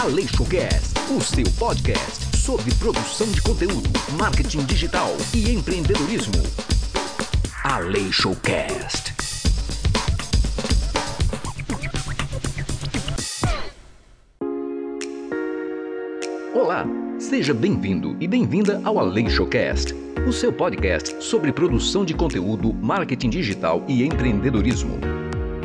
Aleixocast, o seu podcast sobre produção de conteúdo, marketing digital e empreendedorismo. Aleixocast. Olá, seja bem-vindo e bem-vinda ao Aleixocast, o seu podcast sobre produção de conteúdo, marketing digital e empreendedorismo.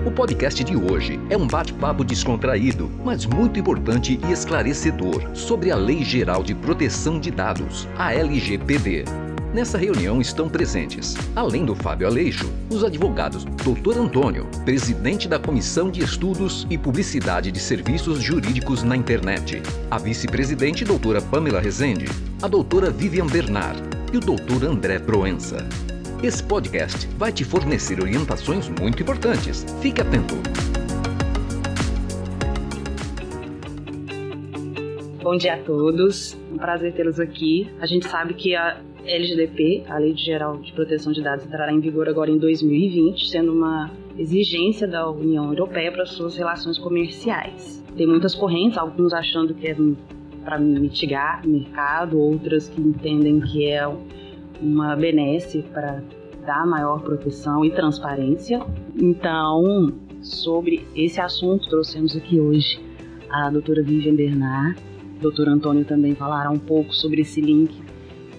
O podcast de hoje é um bate-papo descontraído, mas muito importante e esclarecedor sobre a Lei Geral de Proteção de Dados, a LGPD. Nessa reunião estão presentes, além do Fábio Aleixo, os advogados Dr. Antônio, presidente da Comissão de Estudos e Publicidade de Serviços Jurídicos na Internet, a vice-presidente doutora Pamela Rezende, a doutora Vivian Bernard e o doutor André Proença. Esse podcast vai te fornecer orientações muito importantes. Fique atento. Bom dia a todos. Um prazer tê-los aqui. A gente sabe que a LGDP, a Lei Geral de Proteção de Dados, entrará em vigor agora em 2020, sendo uma exigência da União Europeia para suas relações comerciais. Tem muitas correntes, alguns achando que é para mitigar mercado, outras que entendem que é uma benesse para dar maior proteção e transparência. Então, sobre esse assunto, trouxemos aqui hoje a doutora Vivian Bernard. O doutor Antônio também falará um pouco sobre esse link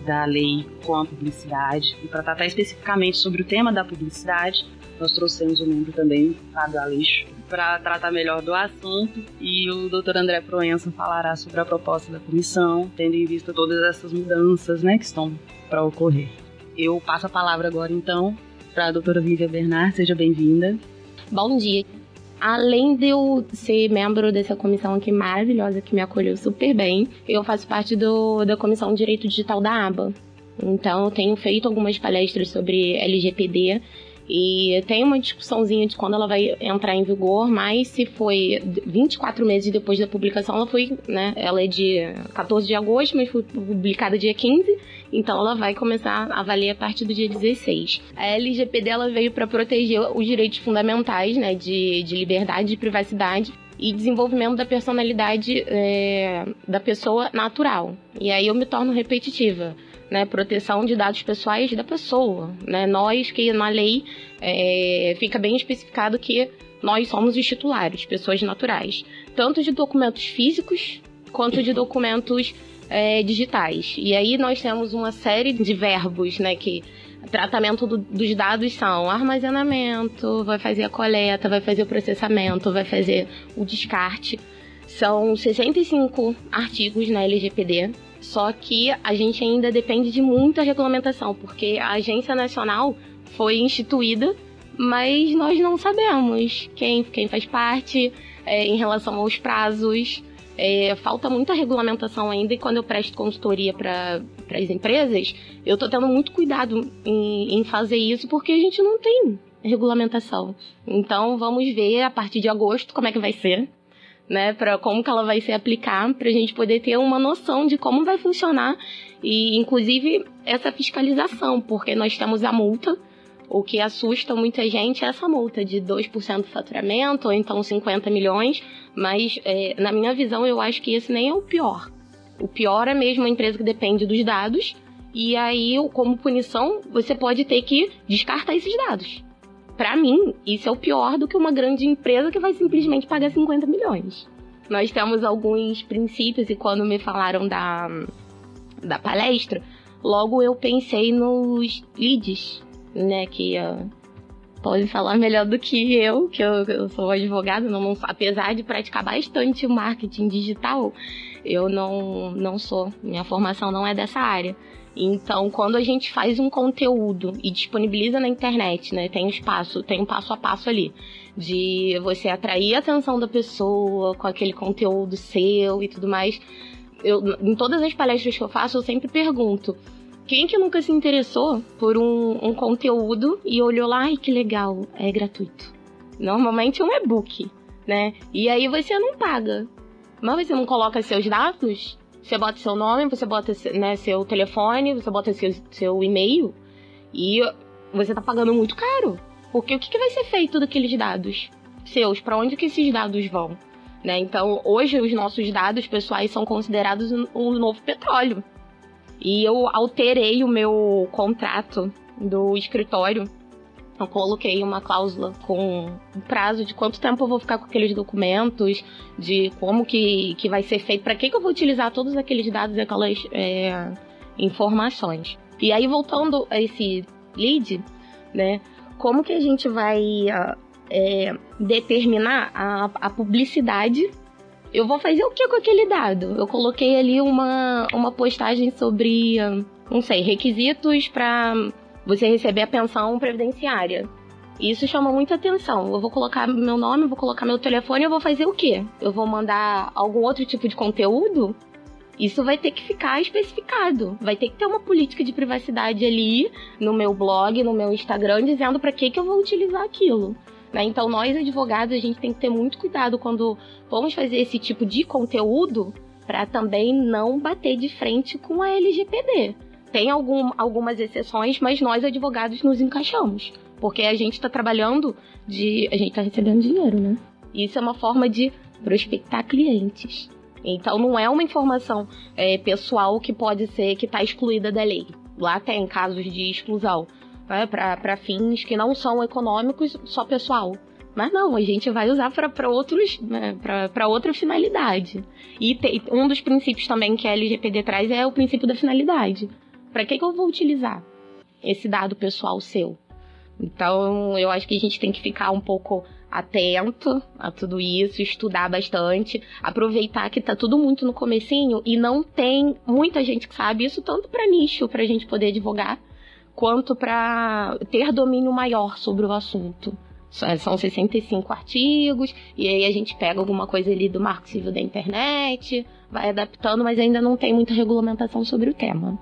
da lei com a publicidade. E para tratar especificamente sobre o tema da publicidade, nós trouxemos o membro também, Fábio Aleixo, para tratar melhor do assunto. E o doutor André Proença falará sobre a proposta da comissão, tendo em vista todas essas mudanças né, que estão para ocorrer. Eu passo a palavra agora, então, para a doutora Vivian Bernard. Seja bem-vinda. Bom dia. Além de eu ser membro dessa comissão aqui maravilhosa que me acolheu super bem, eu faço parte do, da Comissão Direito Digital da ABA. Então, eu tenho feito algumas palestras sobre LGPD e tem uma discussãozinha de quando ela vai entrar em vigor, mas se foi 24 meses depois da publicação, ela foi, né? Ela é de 14 de agosto, mas foi publicada dia 15, então ela vai começar a valer a partir do dia 16. A LGPD ela veio para proteger os direitos fundamentais, né? De, de liberdade e privacidade e desenvolvimento da personalidade é, da pessoa natural. E aí eu me torno repetitiva né, proteção de dados pessoais da pessoa. Né? Nós, que na lei é, fica bem especificado que nós somos os titulares, pessoas naturais, tanto de documentos físicos quanto de documentos é, digitais. E aí nós temos uma série de verbos, né, que tratamento do, dos dados são armazenamento, vai fazer a coleta, vai fazer o processamento, vai fazer o descarte. São 65 artigos na LGPD só que a gente ainda depende de muita regulamentação, porque a Agência Nacional foi instituída, mas nós não sabemos quem, quem faz parte é, em relação aos prazos. É, falta muita regulamentação ainda e quando eu presto consultoria para as empresas, eu estou tendo muito cuidado em, em fazer isso porque a gente não tem regulamentação. Então vamos ver a partir de agosto como é que vai ser né, para como que ela vai se aplicar, para a gente poder ter uma noção de como vai funcionar e inclusive essa fiscalização, porque nós temos a multa, o que assusta muita gente é essa multa de 2% do faturamento, ou então 50 milhões, mas é, na minha visão eu acho que esse nem é o pior. O pior é mesmo a empresa que depende dos dados, e aí, como punição, você pode ter que descartar esses dados para mim, isso é o pior do que uma grande empresa que vai simplesmente pagar 50 milhões. Nós temos alguns princípios e quando me falaram da, da palestra, logo eu pensei nos leads, né, que uh, podem falar melhor do que eu, que eu, eu sou advogada, não, não, apesar de praticar bastante marketing digital, eu não, não sou, minha formação não é dessa área. Então, quando a gente faz um conteúdo e disponibiliza na internet, né, tem um espaço, tem um passo a passo ali de você atrair a atenção da pessoa com aquele conteúdo seu e tudo mais. Eu, em todas as palestras que eu faço, eu sempre pergunto: quem que nunca se interessou por um, um conteúdo e olhou lá, ai que legal, é gratuito? Normalmente é um e-book, né? E aí você não paga. Mas você não coloca seus dados você bota seu nome, você bota né, seu telefone, você bota seu, seu e-mail e você tá pagando muito caro. Porque o que, que vai ser feito daqueles dados seus? Para onde que esses dados vão? Né? Então, hoje os nossos dados pessoais são considerados um novo petróleo. E eu alterei o meu contrato do escritório. Eu coloquei uma cláusula com o prazo de quanto tempo eu vou ficar com aqueles documentos, de como que, que vai ser feito, para que, que eu vou utilizar todos aqueles dados e aquelas é, informações. E aí, voltando a esse lead, né? Como que a gente vai é, determinar a, a publicidade eu vou fazer o que com aquele dado? Eu coloquei ali uma, uma postagem sobre, não sei, requisitos para você receber a pensão previdenciária. Isso chama muita atenção. Eu vou colocar meu nome, vou colocar meu telefone, eu vou fazer o quê? Eu vou mandar algum outro tipo de conteúdo? Isso vai ter que ficar especificado. Vai ter que ter uma política de privacidade ali no meu blog, no meu Instagram, dizendo para que, que eu vou utilizar aquilo. Né? Então, nós advogados, a gente tem que ter muito cuidado quando vamos fazer esse tipo de conteúdo para também não bater de frente com a LGPD. Tem algum, algumas exceções, mas nós advogados nos encaixamos. Porque a gente está trabalhando de. A gente está recebendo dinheiro, né? Isso é uma forma de prospectar clientes. Então não é uma informação é, pessoal que pode ser que está excluída da lei. Lá tem casos de exclusão né, para fins que não são econômicos, só pessoal. Mas não, a gente vai usar para outros, né, para outra finalidade. E te, um dos princípios também que a LGPD traz é o princípio da finalidade. Para que, que eu vou utilizar esse dado pessoal seu? Então, eu acho que a gente tem que ficar um pouco atento a tudo isso, estudar bastante, aproveitar que tá tudo muito no comecinho e não tem muita gente que sabe isso, tanto para nicho, pra gente poder advogar, quanto para ter domínio maior sobre o assunto. São 65 artigos, e aí a gente pega alguma coisa ali do marco civil da internet, vai adaptando, mas ainda não tem muita regulamentação sobre o tema.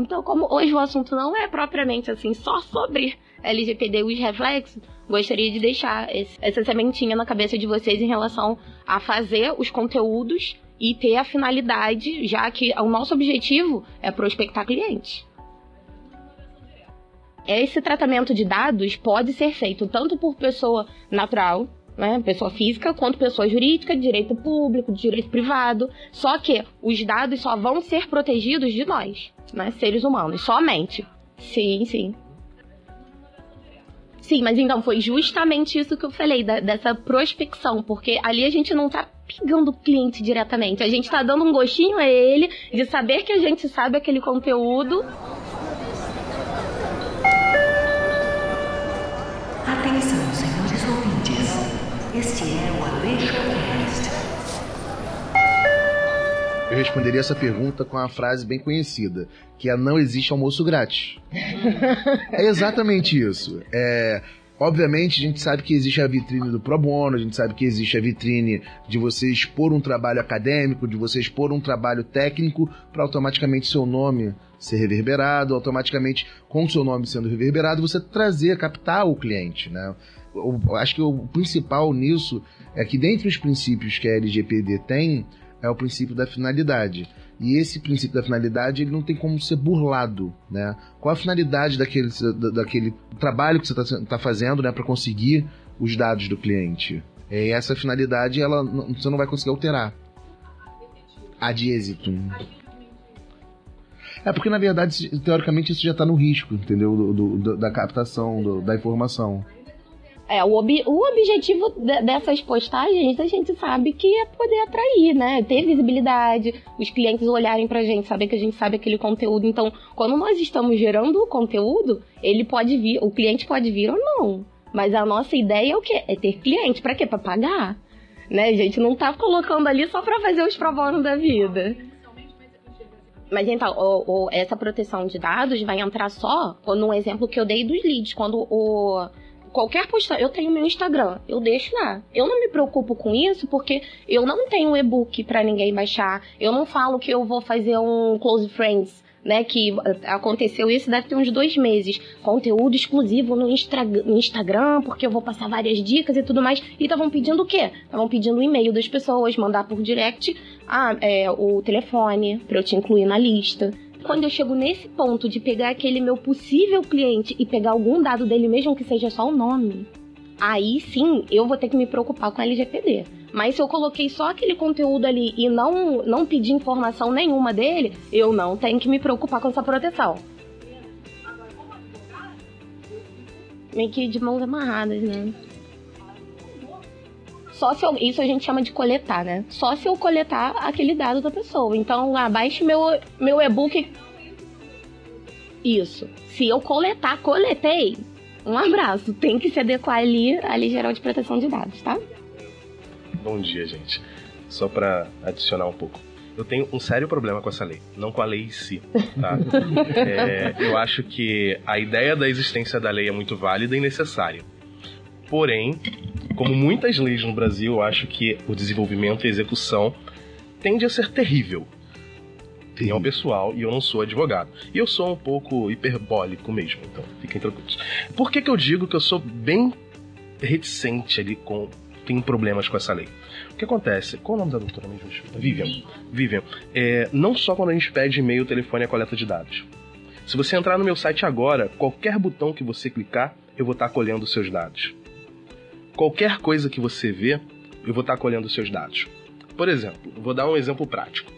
Então, como hoje o assunto não é propriamente assim só sobre LGPD e os reflexos, gostaria de deixar esse, essa sementinha na cabeça de vocês em relação a fazer os conteúdos e ter a finalidade, já que o nosso objetivo é prospectar clientes esse tratamento de dados pode ser feito tanto por pessoa natural, né, pessoa física, quanto pessoa jurídica, direito público, direito privado. Só que os dados só vão ser protegidos de nós, né, seres humanos, somente. Sim, sim. Sim, mas então foi justamente isso que eu falei, da, dessa prospecção, porque ali a gente não tá pegando o cliente diretamente, a gente tá dando um gostinho a ele de saber que a gente sabe aquele conteúdo Atenção, senhores ouvintes. Este é o AleixoCast. Eu responderia essa pergunta com uma frase bem conhecida, que é não existe almoço grátis. é exatamente isso. É, Obviamente, a gente sabe que existe a vitrine do pro bono, a gente sabe que existe a vitrine de você expor um trabalho acadêmico, de você expor um trabalho técnico para automaticamente seu nome ser reverberado, automaticamente com seu nome sendo reverberado, você trazer, captar o cliente, né? Eu acho que o principal nisso é que dentre os princípios que a LGPD tem, é o princípio da finalidade. E esse princípio da finalidade ele não tem como ser burlado, né? Qual a finalidade daquele, daquele trabalho que você está tá fazendo, né, para conseguir os dados do cliente? E essa finalidade ela você não vai conseguir alterar. A de êxito. É porque na verdade teoricamente isso já está no risco, entendeu? Do, do, da captação do, da informação. É, o, ob o objetivo de dessas postagens a gente sabe que é poder atrair, né? Ter visibilidade, os clientes olharem pra gente, saber que a gente sabe aquele conteúdo. Então, quando nós estamos gerando o conteúdo, ele pode vir, o cliente pode vir ou não. Mas a nossa ideia é o quê? É ter cliente. Pra quê? Pra pagar. Né? A gente não tá colocando ali só pra fazer os provonos da vida. Mas então, o, essa proteção de dados vai entrar só no exemplo que eu dei dos leads, quando o qualquer postagem, eu tenho meu Instagram, eu deixo lá. Eu não me preocupo com isso porque eu não tenho e-book para ninguém baixar. Eu não falo que eu vou fazer um close friends, né? Que aconteceu isso deve ter uns dois meses. Conteúdo exclusivo no, Instra no Instagram, porque eu vou passar várias dicas e tudo mais. E estavam pedindo o quê? Estavam pedindo o e-mail das pessoas, mandar por direct ah, é, o telefone para eu te incluir na lista. Quando eu chego nesse ponto de pegar aquele meu possível cliente e pegar algum dado dele, mesmo que seja só o nome, aí sim eu vou ter que me preocupar com a LGPD. Mas se eu coloquei só aquele conteúdo ali e não, não pedi informação nenhuma dele, eu não tenho que me preocupar com essa proteção. Meio que de mãos amarradas, né? Só se eu, isso a gente chama de coletar, né? Só se eu coletar aquele dado da pessoa. Então, abaixe meu, meu e-book. Isso. Se eu coletar, coletei. Um abraço. Tem que se adequar ali à Lei Geral de Proteção de Dados, tá? Bom dia, gente. Só para adicionar um pouco. Eu tenho um sério problema com essa lei, não com a lei em si, tá? é, eu acho que a ideia da existência da lei é muito válida e necessária. Porém, como muitas leis no Brasil, eu acho que o desenvolvimento e execução tende a ser terrível. Opinião pessoal, e eu não sou advogado. E eu sou um pouco hiperbólico mesmo, então fiquem tranquilos. Por que, que eu digo que eu sou bem reticente ali com. Tenho problemas com essa lei? O que acontece? Qual o nome da doutora mesmo? Vivian. Vivian. É, não só quando a gente pede e-mail, telefone e a coleta de dados. Se você entrar no meu site agora, qualquer botão que você clicar, eu vou estar colhendo os seus dados qualquer coisa que você vê, eu vou estar colhendo os seus dados. Por exemplo, vou dar um exemplo prático.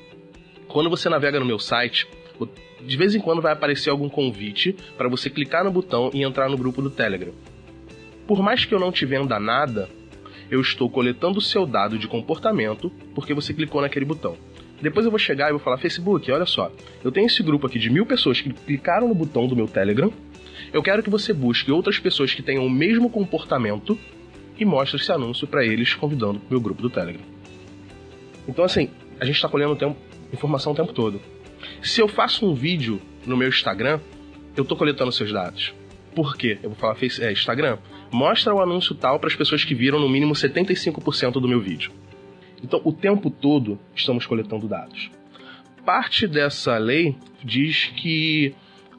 Quando você navega no meu site, de vez em quando vai aparecer algum convite para você clicar no botão e entrar no grupo do Telegram. Por mais que eu não te venda nada, eu estou coletando o seu dado de comportamento porque você clicou naquele botão. Depois eu vou chegar e vou falar: Facebook, olha só, eu tenho esse grupo aqui de mil pessoas que clicaram no botão do meu Telegram. Eu quero que você busque outras pessoas que tenham o mesmo comportamento e mostra esse anúncio para eles, convidando o meu grupo do Telegram. Então, assim, a gente está colhendo tempo, informação o tempo todo. Se eu faço um vídeo no meu Instagram, eu estou coletando seus dados. Por quê? Eu vou falar é, Instagram. Mostra o anúncio tal para as pessoas que viram no mínimo 75% do meu vídeo. Então, o tempo todo estamos coletando dados. Parte dessa lei diz que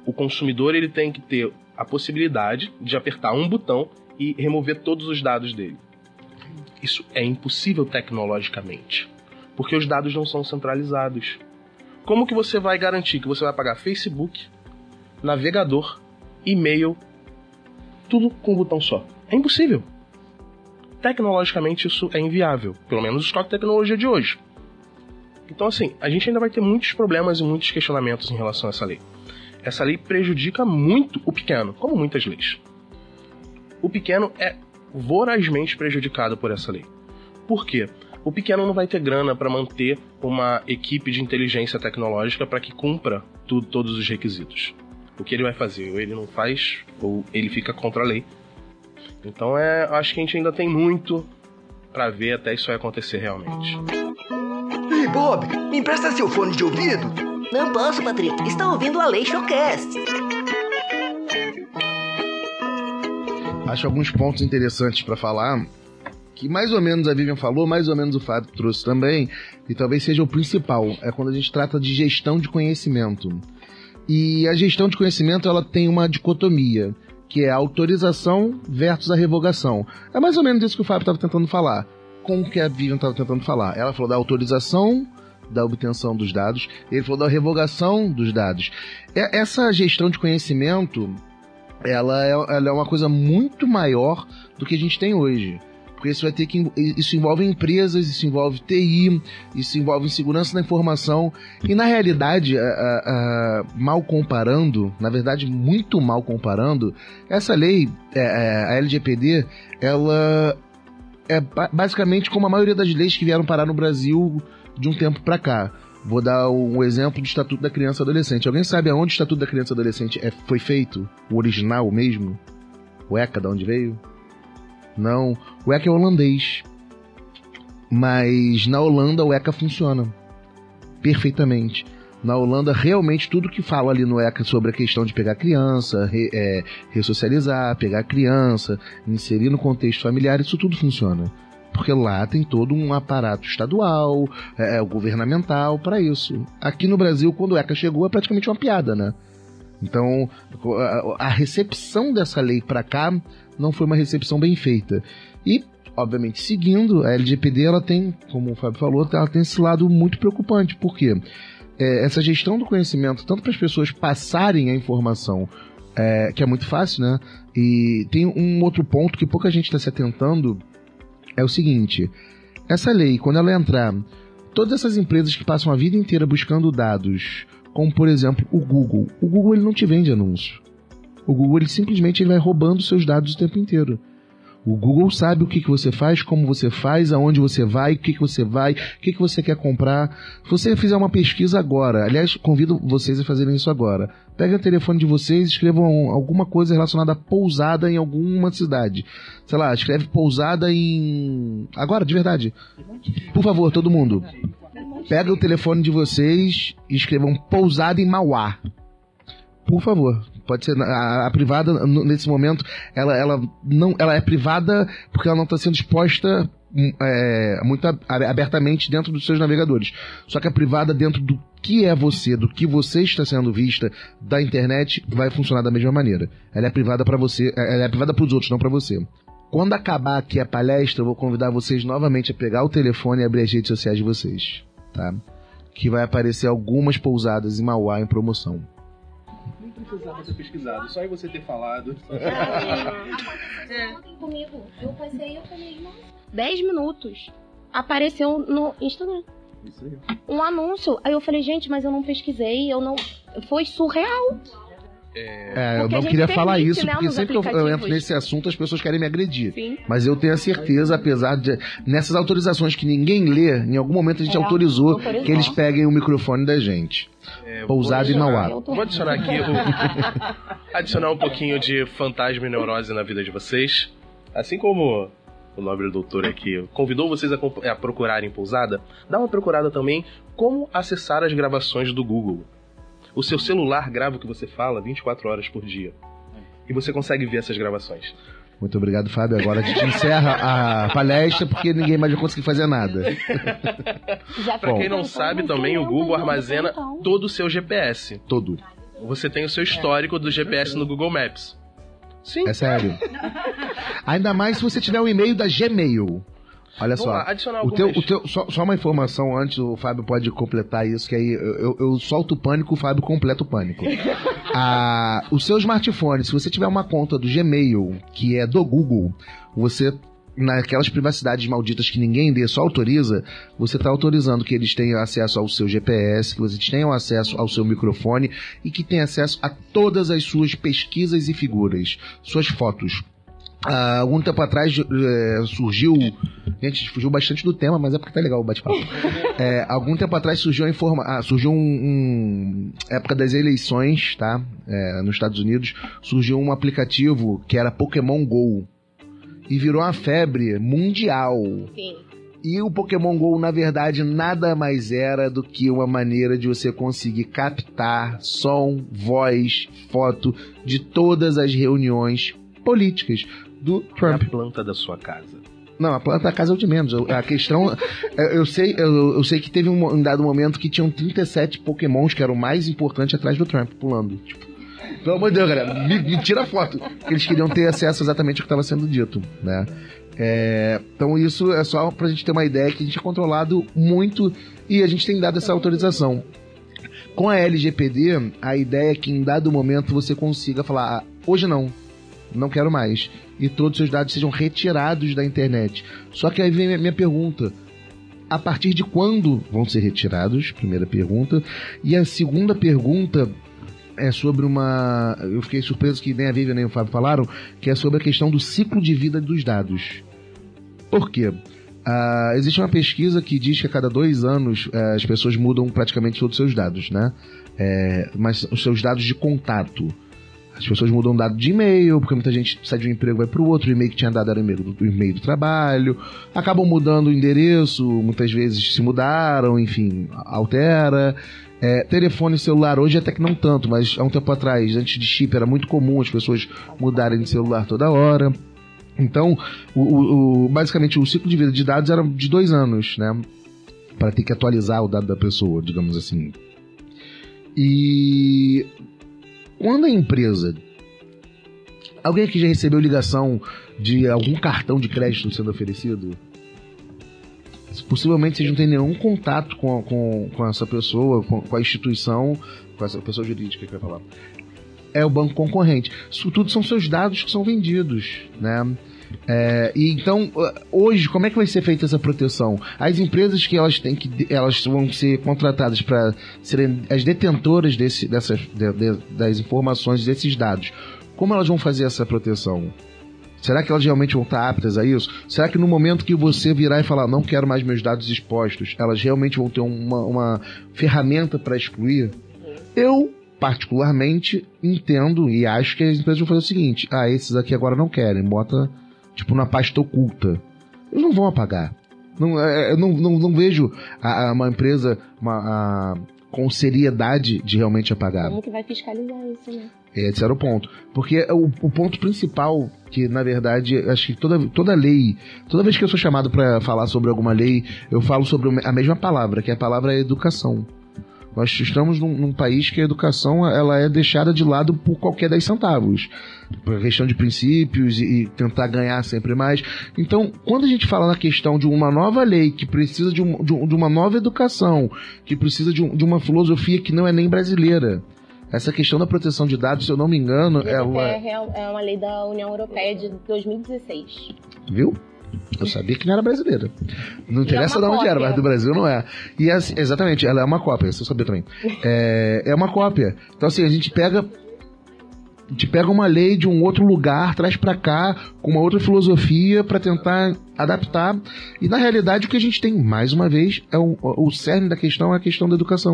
o consumidor ele tem que ter a possibilidade de apertar um botão e remover todos os dados dele. Isso é impossível tecnologicamente, porque os dados não são centralizados. Como que você vai garantir que você vai pagar Facebook, navegador, e-mail, tudo com um botão só? É impossível. Tecnologicamente isso é inviável, pelo menos com a tecnologia de hoje. Então assim, a gente ainda vai ter muitos problemas e muitos questionamentos em relação a essa lei. Essa lei prejudica muito o pequeno, como muitas leis o pequeno é vorazmente prejudicado por essa lei. Por quê? O pequeno não vai ter grana para manter uma equipe de inteligência tecnológica para que cumpra tudo, todos os requisitos. O que ele vai fazer? Ou ele não faz, ou ele fica contra a lei. Então é, acho que a gente ainda tem muito para ver até isso acontecer realmente. Ei, Bob, me empresta seu fone de ouvido? Não posso, Patrick. Está ouvindo a Lei Showcast. Acho alguns pontos interessantes para falar que mais ou menos a Vivian falou, mais ou menos o Fábio trouxe também, e talvez seja o principal, é quando a gente trata de gestão de conhecimento. E a gestão de conhecimento ela tem uma dicotomia, que é a autorização versus a revogação. É mais ou menos isso que o Fábio estava tentando falar. Com o que a Vivian estava tentando falar. Ela falou da autorização da obtenção dos dados, ele falou da revogação dos dados. Essa gestão de conhecimento, ela é, ela é uma coisa muito maior do que a gente tem hoje. Porque isso vai ter que. Isso envolve empresas, isso envolve TI, isso envolve segurança da informação. E na realidade, a, a, a, mal comparando, na verdade, muito mal comparando, essa lei, é, é a LGPD, ela é basicamente como a maioria das leis que vieram parar no Brasil de um tempo para cá. Vou dar um exemplo do Estatuto da Criança e Adolescente. Alguém sabe aonde o Estatuto da Criança e Adolescente é, foi feito? O original mesmo? O ECA, de onde veio? Não. O ECA é holandês. Mas na Holanda o ECA funciona. Perfeitamente. Na Holanda, realmente, tudo que fala ali no ECA sobre a questão de pegar criança, re, é, ressocializar, pegar criança, inserir no contexto familiar, isso tudo funciona porque lá tem todo um aparato estadual, é, é governamental para isso. Aqui no Brasil, quando o ECA chegou, é praticamente uma piada, né? Então, a recepção dessa lei para cá não foi uma recepção bem feita. E, obviamente, seguindo, a LGPD ela tem, como o Fábio falou, ela tem esse lado muito preocupante, porque é, essa gestão do conhecimento, tanto para as pessoas passarem a informação, é, que é muito fácil, né? E tem um outro ponto que pouca gente está se atentando, é o seguinte: essa lei, quando ela entrar, todas essas empresas que passam a vida inteira buscando dados, como por exemplo o Google, o Google ele não te vende anúncio. O Google ele simplesmente ele vai roubando seus dados o tempo inteiro. O Google sabe o que, que você faz, como você faz, aonde você vai, o que, que você vai, o que, que você quer comprar. Se você fizer uma pesquisa agora, aliás, convido vocês a fazerem isso agora. Peguem o telefone de vocês, escrevam alguma coisa relacionada a pousada em alguma cidade. Sei lá, escreve pousada em. Agora, de verdade. Por favor, todo mundo. Pega o telefone de vocês e escrevam pousada em Mauá. Por favor. Pode ser a, a privada nesse momento, ela, ela não, ela é privada porque ela não está sendo exposta hum, é, muito ab- abertamente dentro dos seus navegadores. Só que a privada dentro do que é você, do que você está sendo vista da internet, vai funcionar da mesma maneira. Ela é privada para você, ela é privada para os outros, não para você. Quando acabar aqui a palestra, eu vou convidar vocês novamente a pegar o telefone e abrir as redes sociais de vocês, tá? Que vai aparecer algumas pousadas em Mauá em promoção. Precisava ter pesquisado, só em você ter falado. Contem comigo. Eu passei, eu falei, nossa, 10 minutos. Apareceu no Instagram. Isso aí. Um anúncio. Aí eu falei, gente, mas eu não pesquisei, eu não. Foi surreal. É, eu não queria falar permite, isso, né, porque sempre que eu, entro nesse assunto, as pessoas querem me agredir. Sim. Mas eu tenho a certeza, apesar de. Nessas autorizações que ninguém lê, em algum momento a gente É, autorizou, autorizou. que eles peguem o microfone da gente. É, Pousada em Mauá. Vou adicionar aqui o- adicionar um pouquinho de fantasma e neurose na vida de vocês. Assim como o nobre doutor aqui convidou vocês a, a procurarem pousada, dá uma procurada também como acessar as gravações do Google. O seu celular grava o que você fala 24 horas por dia. E você consegue ver essas gravações. Muito obrigado, Fábio. Agora a gente encerra a palestra porque ninguém mais vai conseguir fazer nada. Bom. quem não sabe, também o Google armazena todo o seu GPS. Todo. Você tem o seu histórico do GPS no Google Maps. Sim. É sério. Ainda mais se você tiver um e-mail da Gmail. Olha Vamos só. lá, adicionar O teu, o teu, só, só uma informação antes, o Fábio pode completar isso, que aí eu, eu, eu solto o pânico, o Fábio completa o pânico. ah, o seu smartphone, se você tiver uma conta do Gmail, que é do Google, você, naquelas privacidades malditas que ninguém dê, só autoriza, você está autorizando que eles tenham acesso ao seu GPS, que vocês tenham acesso ao seu microfone e que tenham acesso a todas as suas pesquisas e figuras, suas fotos. Ah, algum tempo atrás eh, surgiu. Gente, fugiu bastante do tema, mas é porque tá legal o bate-papo. É, algum tempo atrás surgiu a informa ah, surgiu um, um- época das eleições, tá? É, nos Estados Unidos, surgiu um aplicativo que era Pokémon Go. E virou uma febre mundial. Sim. E o Pokémon GO, na verdade, nada mais era do que uma maneira de você conseguir captar som, voz, foto de todas as reuniões políticas do É Trump. a planta da sua casa. Não, a planta da casa é o de menos. A questão. eu, eu sei, eu, eu sei que teve um, um dado momento que tinham 37 Pokémons que eram o mais importantes atrás do Trump, pulando. Tipo, pelo amor de Deus, galera, me, me tira a foto. Que eles queriam ter acesso exatamente ao que estava sendo dito, né? É, então isso é só pra gente ter uma ideia que a gente é controlado muito e a gente tem dado essa autorização. Com a LGPD, a ideia é que em dado momento você consiga falar, ah, hoje não, não quero mais. E todos os seus dados sejam retirados da internet. Só que aí vem a minha pergunta. A partir de quando vão ser retirados? Primeira pergunta. E a segunda pergunta é sobre uma. Eu fiquei surpreso que nem a Vivian nem o Fábio falaram, que é sobre a questão do ciclo de vida dos dados. Por quê? Ah, existe uma pesquisa que diz que a cada dois anos eh, as pessoas mudam praticamente todos os seus dados, né? É, mas os seus dados de contato. As pessoas mudam dado de e-mail, porque muita gente sai de um emprego vai para o outro, o e-mail que tinha dado era o e-mail do, e-mail do trabalho, acabam mudando o endereço, muitas vezes se mudaram, enfim, altera. É, telefone celular hoje até que não tanto, mas há um tempo atrás, antes de chip, era muito comum as pessoas mudarem de celular toda hora. Então, o- o- basicamente, o ciclo de vida de dados era de dois anos, né? Para ter que atualizar o dado da pessoa, digamos assim. E quando a empresa. Alguém aqui já recebeu ligação de algum cartão de crédito sendo oferecido? Possivelmente vocês não têm nenhum contato com, com, com essa pessoa, com, com a instituição, com essa pessoa jurídica que vai falar. É o banco concorrente. Isso tudo são seus dados que são vendidos, né? É, e então, hoje, como é que vai ser feita essa proteção? As empresas que elas têm que. Elas vão ser contratadas para serem as detentoras desse, dessas, de, de, das informações, desses dados. Como elas vão fazer essa proteção? Será que elas realmente vão estar aptas a isso? Será que no momento que você virar e falar, não quero mais meus dados expostos, elas realmente vão ter uma, uma ferramenta para excluir? Eu, particularmente, entendo e acho que as empresas vão fazer o seguinte: ah, esses aqui agora não querem, bota tipo na pasta oculta. Eles não vão apagar. Não, é, eu não, não, não vejo a, a uma empresa uma, a, com seriedade de realmente apagar. Como que vai fiscalizar isso, né? Esse era o ponto. Porque o, o ponto principal, que na verdade, acho que toda, toda lei, toda vez que eu sou chamado para falar sobre alguma lei, eu falo sobre a mesma palavra, que é a palavra educação. Nós estamos num, num, país que a educação ela é deixada de lado por qualquer 10 centavos. Por questão de princípios e, e, tentar ganhar sempre mais. Então, quando a gente fala na questão de uma nova lei que precisa de, um, de, de uma nova educação, que precisa de, um, de, uma filosofia que não é nem brasileira. Essa questão da proteção de dados, se eu não me engano, ela... É, é uma lei da União Europeia de 2016. Viu? Eu sabia que não era brasileira. Não é interessa é de onde cópia. era, mas do Brasil não é. E assim, exatamente, ela é uma cópia, isso eu sabia também. É, é uma cópia. Então assim, a gente pega a gente pega uma lei de um outro lugar, traz para cá com uma outra filosofia para tentar adaptar. E na realidade o que a gente tem, mais uma vez, é o, o cerne da questão é a questão da educação.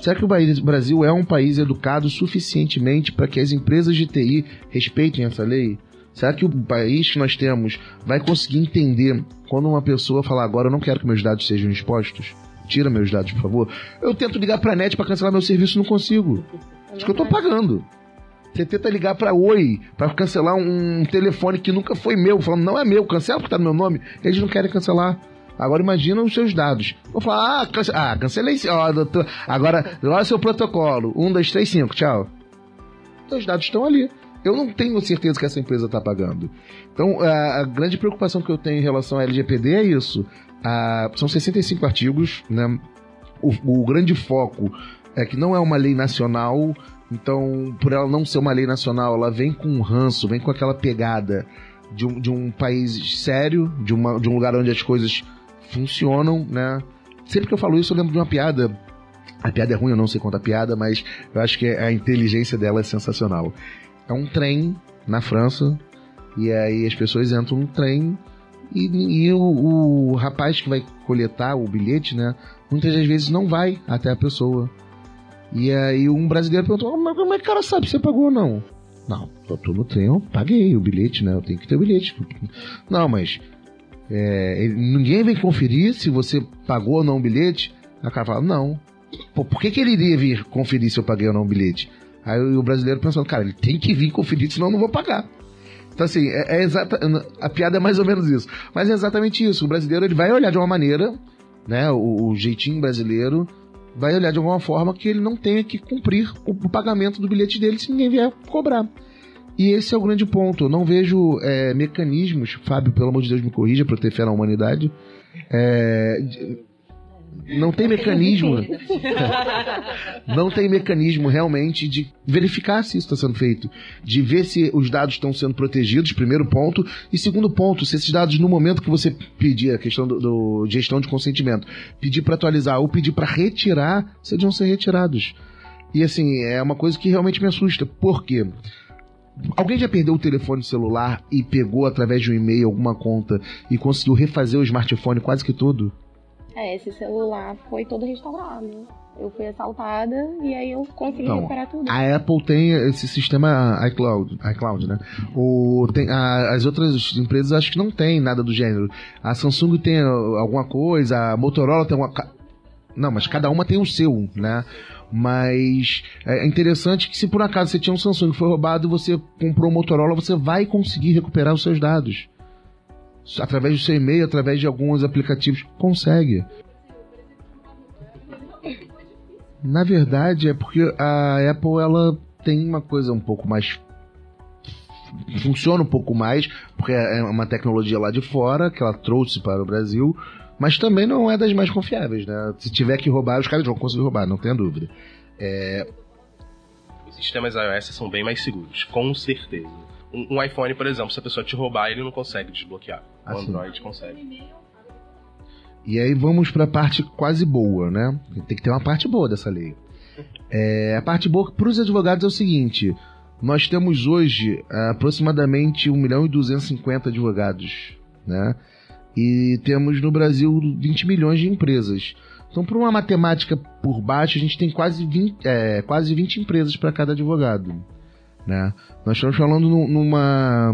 Será que o Brasil é um país educado suficientemente para que as empresas de TI respeitem essa lei? Será que o país que nós temos vai conseguir entender quando uma pessoa falar agora eu não quero que meus dados sejam expostos? Tira meus dados, por favor. Eu tento ligar para a net para cancelar meu serviço, não consigo. Acho que eu tô pagando. Você tenta ligar para Oi para cancelar um telefone que nunca foi meu, falando não é meu, cancela porque tá no meu nome. Eles não querem cancelar. Agora imagina os seus dados. Vou falar, ah, cance ah cancelei. Ó, doutor. Agora, olha seu protocolo. Um, dois, três, cinco. Tchau. Os dados estão ali. Eu não tenho certeza que essa empresa está pagando. Então, a, a, grande preocupação que eu tenho em relação à LGPD é isso. A, são 65 artigos, né? O, o grande foco é que não é uma lei nacional, então, por ela não ser uma lei nacional, ela vem com um ranço, vem com aquela pegada de um, de um país sério, de, uma, de um lugar onde as coisas funcionam, né? Sempre que eu falo isso, eu lembro de uma piada. A piada é ruim, eu não sei contar piada, mas eu acho que a inteligência dela é sensacional. É um trem na França, e aí as pessoas entram no trem e, e o, o, rapaz que vai coletar o bilhete, né? Muitas das vezes não vai até a pessoa. E aí um brasileiro perguntou: Mas como é que o cara sabe se você pagou ou não? Não, eu tô no trem, eu paguei o bilhete, né? Eu tenho que ter o bilhete. Não, mas é, ninguém vem conferir se você pagou ou não o bilhete. A cara fala, não. Pô, por que, que ele iria vir conferir se eu paguei ou não o bilhete? Aí o brasileiro pensando, cara, ele tem que vir conferir, senão eu não vou pagar. Então, assim, é, é exata, a piada é mais ou menos isso. Mas é exatamente isso. O brasileiro ele vai olhar de uma maneira, né? O, o jeitinho brasileiro vai olhar de alguma forma que ele não tenha que cumprir o, o pagamento do bilhete dele se ninguém vier cobrar. E esse é o grande ponto. Eu não vejo é, mecanismos, Fábio, pelo amor de Deus, me corrija para ter fé na humanidade. É, não tem mecanismo. não tem mecanismo realmente de verificar se isso está sendo feito. De ver se os dados estão sendo protegidos, primeiro ponto. E segundo ponto, se esses dados, no momento que você pedir a questão do, do gestão de consentimento, pedir para atualizar ou pedir para retirar, sejam ser retirados. E assim, é uma coisa que realmente me assusta. Por quê? Alguém já perdeu o telefone celular e pegou através de um e-mail alguma conta e conseguiu refazer o smartphone quase que todo? É, esse celular foi todo restaurado. Eu fui assaltada e aí eu consegui então, recuperar tudo. A Apple tem esse sistema iCloud, iCloud né? O, tem, a, as outras empresas acho que não tem nada do gênero. A Samsung tem alguma coisa, a Motorola tem uma. Não, mas cada uma tem o seu, né? Mas é interessante que se por acaso você tinha um Samsung que foi roubado e você comprou um Motorola, você vai conseguir recuperar os seus dados. Através do seu e-mail, através de alguns aplicativos. Consegue. Na verdade, é porque a Apple ela tem uma coisa um pouco mais funciona um pouco mais, porque é uma tecnologia lá de fora que ela trouxe para o Brasil, mas também não é das mais confiáveis, né? Se tiver que roubar, os caras vão conseguir roubar, não tenha dúvida. É... Os sistemas iOS são bem mais seguros, com certeza. Um, um iPhone, por exemplo, se a pessoa te roubar, ele não consegue desbloquear. O Ah, sim. Android consegue. E aí vamos para a parte quase boa, né? Tem que ter uma parte boa dessa lei. É, a parte boa para os advogados é o seguinte: nós temos hoje aproximadamente 1 milhão e 250 advogados, né? E temos no Brasil 20 milhões de empresas. Então, por uma matemática por baixo, a gente tem quase 20, é, quase 20 empresas para cada advogado. Né? Nós estamos falando num- numa,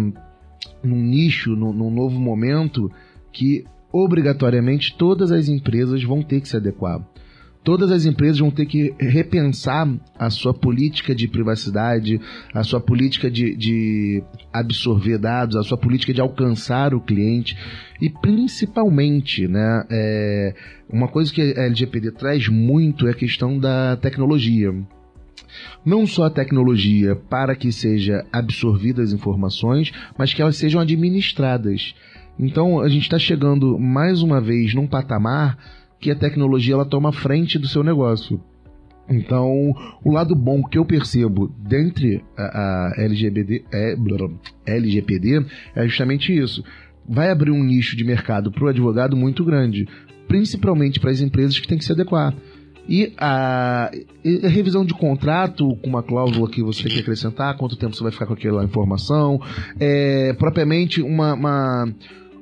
num nicho, num, num novo momento que obrigatoriamente todas as empresas vão ter que se adequar. Todas as empresas vão ter que repensar a sua política de privacidade, a sua política de, de absorver dados, a sua política de alcançar o cliente e principalmente, né, é, uma coisa que a LGPD traz muito é a questão da tecnologia. Não só a tecnologia para que seja absorvidas as informações, mas que elas sejam administradas. Então a gente está chegando mais uma vez num patamar que a tecnologia ela toma frente do seu negócio. Então, o lado bom que eu percebo dentre a, a LGBT, é, LGPD é justamente isso. Vai abrir um nicho de mercado para o advogado muito grande, principalmente para as empresas que têm que se adequar. E a, a revisão de contrato com uma cláusula que você tem que acrescentar, quanto tempo você vai ficar com aquela informação, é, propriamente uma, uma-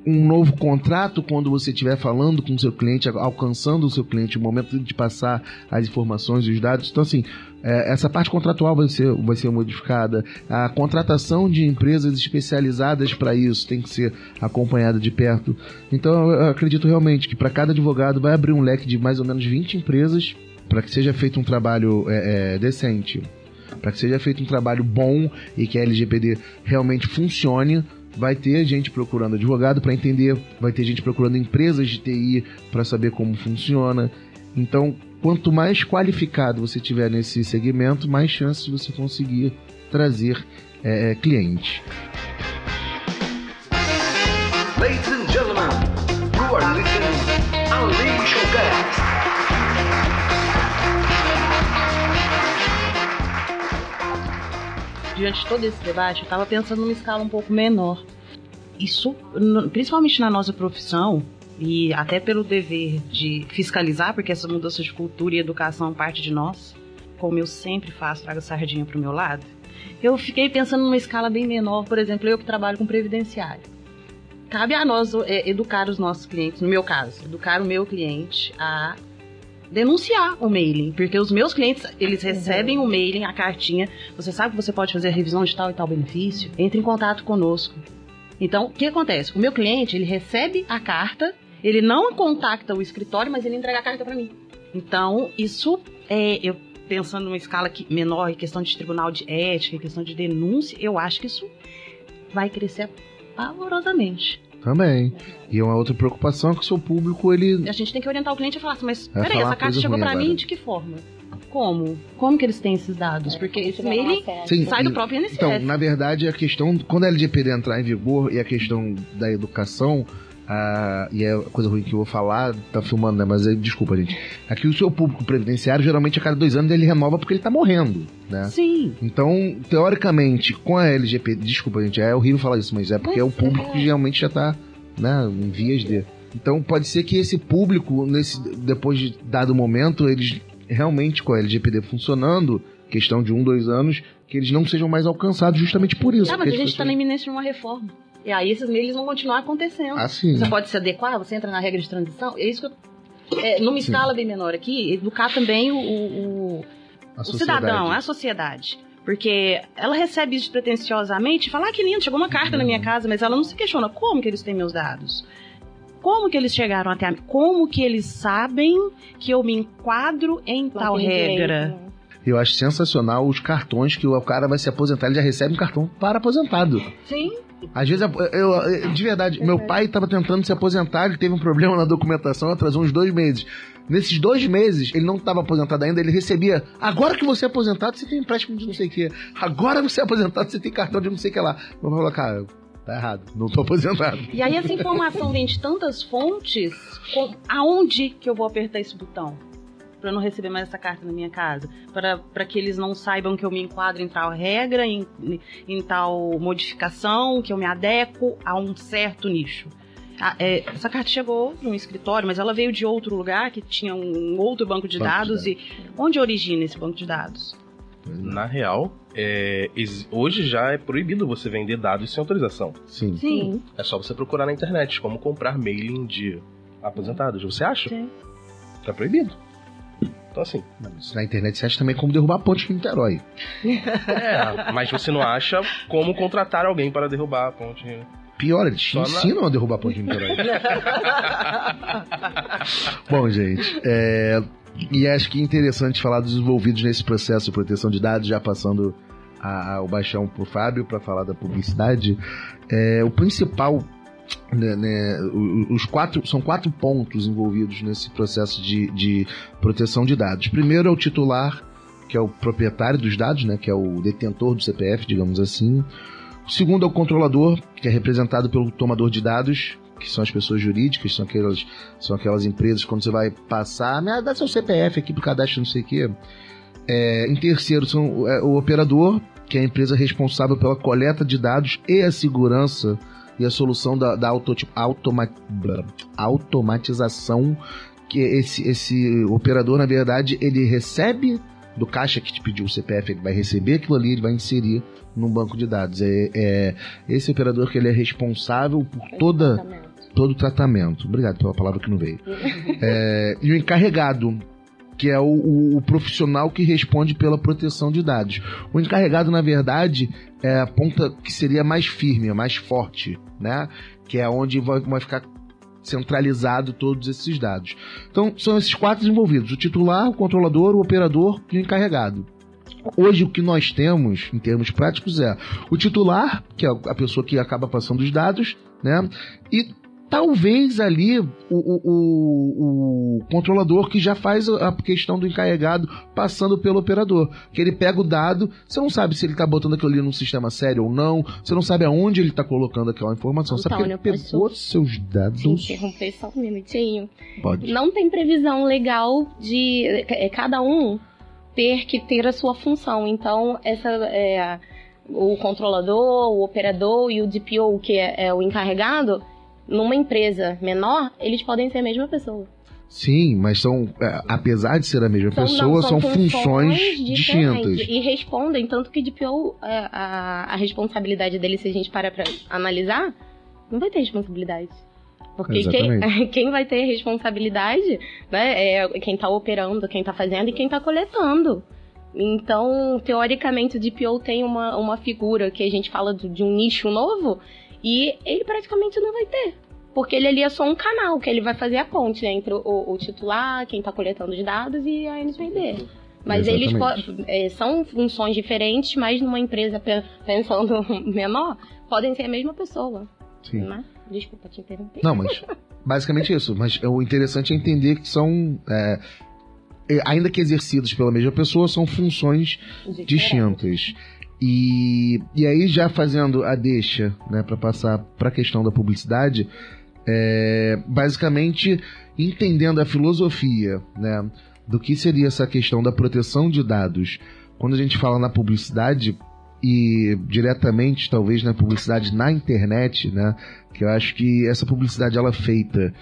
um novo contrato quando você estiver falando com o seu cliente, alcançando o seu cliente, o momento de passar as informações e os dados. Então, assim, é, essa parte contratual vai ser, vai ser modificada. A contratação de empresas especializadas para isso tem que ser acompanhada de perto. Então, eu acredito realmente que para cada advogado vai abrir um leque de mais ou menos 20 empresas para que seja feito um trabalho é, é, decente. Para que seja feito um trabalho bom e que a LGPD realmente funcione, vai ter gente procurando advogado para entender, vai ter gente procurando empresas de TI para saber como funciona. Então, quanto mais qualificado você tiver nesse segmento, mais chances você conseguir trazer é, é, diante de todo esse debate, eu estava pensando numa escala um pouco menor. Isso, principalmente na nossa profissão, e até pelo dever de fiscalizar, porque essa mudança de cultura e educação parte de nós, como eu sempre faço, trago sardinha pro meu lado. Eu fiquei pensando numa escala bem menor, por exemplo, eu que trabalho com previdenciário. Cabe a nós é, educar os nossos clientes, no meu caso, educar o meu cliente a denunciar o mailing, porque os meus clientes, eles recebem o mailing, a cartinha, você sabe que você pode fazer a revisão de tal e tal benefício, entre em contato conosco. Então, o que acontece? O meu cliente, ele recebe a carta, ele não contacta o escritório, mas ele entrega a carta para mim. Então, isso é, eu pensando numa escala que, menor, em questão de tribunal de ética, em questão de denúncia, eu acho que isso vai crescer pavorosamente. Também. E uma outra preocupação é que o seu público, ele. A gente tem que orientar o cliente a falar assim, mas Vai peraí, falar essa carta chegou agora. mim de que forma? Como? Como que eles têm esses dados? Porque esse mailing. Sim, sai do próprio INSS. Então, na verdade, a questão. Quando a LGPD entrar em vigor e a questão da educação. Ah, e é a coisa ruim que eu vou falar, tá filmando, né? Mas desculpa, gente. Aqui o seu público previdenciário, geralmente a cada dois anos ele renova porque ele tá morrendo, né? Sim. Então, teoricamente, com a LGPD, desculpa, gente, é horrível falar isso, mas é porque é o público que realmente já tá, né, em vias de. Então, pode ser que esse público, nesse depois de dado momento, eles realmente com a LGPD funcionando, questão de um, dois anos, que eles não sejam mais alcançados justamente por isso. Ah, mas a gente tá na iminência de uma reforma. E aí esses mails vão continuar acontecendo. Ah, sim. Você pode se adequar, você entra na regra de transição. É isso que eu. É, numa Sim. escala bem menor aqui, educar também o, o, o- A cidadão, a sociedade. Porque ela recebe isso pretensiosamente e fala, ah, que lindo, chegou uma carta na Uhum. minha casa, mas ela não se questiona como que eles têm meus dados. Como que eles chegaram até mim? Como que eles sabem que eu me enquadro em Não tal regra? né? Eu acho sensacional os cartões que o cara vai se aposentar, ele já recebe um cartão para aposentado. Sim. Às vezes, eu, eu- de verdade, meu pai estava tentando se aposentar, ele teve um problema na documentação, atrasou uns dois meses. Nesses dois meses, ele não estava aposentado ainda, ele recebia. Agora que você é aposentado, você tem empréstimo de não sei o que. Agora que você é aposentado, você tem cartão de não sei o que lá. Eu vou falar, cara, tá errado, não tô aposentado. E aí essa informação vem de tantas fontes, aonde que eu vou apertar esse botão? Para não receber mais essa carta na minha casa, para que eles não saibam que eu me enquadro em tal regra, em, em tal modificação, que eu me adequo a um certo nicho. Ah, é, essa carta chegou de um escritório, mas ela veio de outro lugar que tinha um outro banco de Banco de dados. E onde origina esse banco de dados? Na real, é, hoje já é proibido você vender dados sem autorização. Sim. Sim. É só você procurar na internet como comprar mailing de aposentados. Você acha? Sim. Tá proibido. Então assim, Isso na internet você acha também como derrubar ponte em Niterói. é, mas você não acha como contratar alguém para derrubar a ponte. Pior, eles te Só na- ensinam a derrubar ponte em Niterói. Bom, gente, é, e acho que é interessante falar dos envolvidos nesse processo de proteção de dados, já passando a- a- o baixão pro Fábio para falar da publicidade. É, o principal, né, né, os quatro, são quatro pontos envolvidos nesse processo de, de proteção de dados. Primeiro é o titular, que é o proprietário dos dados, né, que é o detentor do CPF, digamos assim. O segundo é o controlador, que é representado pelo tomador de dados, que são as pessoas jurídicas, são aquelas, são aquelas empresas quando você vai passar, "Ah, dá seu CPF aqui pro cadastro não sei o quê. É, em terceiro, são é, o operador, que é a empresa responsável pela coleta de dados e a segurança e a solução da, da auto, automa- automatização que esse, esse operador, na verdade, ele recebe do caixa que te pediu o CPF, ele vai receber aquilo ali, ele vai inserir num banco de dados. É, é esse operador que ele é responsável por toda todo o tratamento. Obrigado pela palavra que não veio. É, e o encarregado, que é o, o- o profissional que responde pela proteção de dados. O encarregado, na verdade, é a ponta que seria mais firme, mais forte, né? Que é onde vai, vai ficar centralizado todos esses dados. Então, são esses quatro envolvidos: o titular, o controlador, o operador e o encarregado. Hoje, o que nós temos, em termos práticos, é o titular, que é a pessoa que acaba passando os dados, né? E talvez ali o, o, o, controlador que já faz a questão do encarregado passando pelo operador. Que ele pega o dado, você não sabe se ele está botando aquilo ali num sistema sério ou não, você não sabe aonde ele está colocando aquela informação, sabe que ele Antônio, pegou posso seus Te dados. interromper só um minutinho. Pode. Não tem previsão legal de é, cada um ter que ter a sua função. Então, essa é, o controlador, o operador e o DPO, que é, é o encarregado, numa empresa menor, eles podem ser a mesma pessoa. Sim, mas são, é, apesar de ser a mesma São- pessoa, não, são, funções distintas. diferentes E respondem, tanto que DPO, é, a, a responsabilidade dele, se a gente parar pra analisar, não vai ter responsabilidade. Porque quem, quem vai ter responsabilidade né, é quem tá operando, quem tá fazendo e quem tá coletando. Então, teoricamente, o DPO tem uma, uma figura que a gente fala de, de um nicho novo e ele praticamente não vai ter. Porque ele ali é só um canal, que ele vai fazer a ponte né, entre o, o titular, quem tá coletando os dados e a NPD. Mas eles Exatamente. po- é, são funções diferentes, mas numa empresa pe- pensando menor, podem ser a mesma pessoa. Sim. Né? Desculpa te interromper. Não, mas basicamente isso. Mas o interessante é entender que são. é, é, ainda que exercidos pela mesma pessoa, são funções distintas. E, e aí, já fazendo a deixa, né, para passar para a questão da publicidade, é, basicamente entendendo a filosofia, né, do que seria essa questão da proteção de dados. Quando a gente fala na publicidade e diretamente, talvez na publicidade na internet, né, que eu acho que essa publicidade ela é feita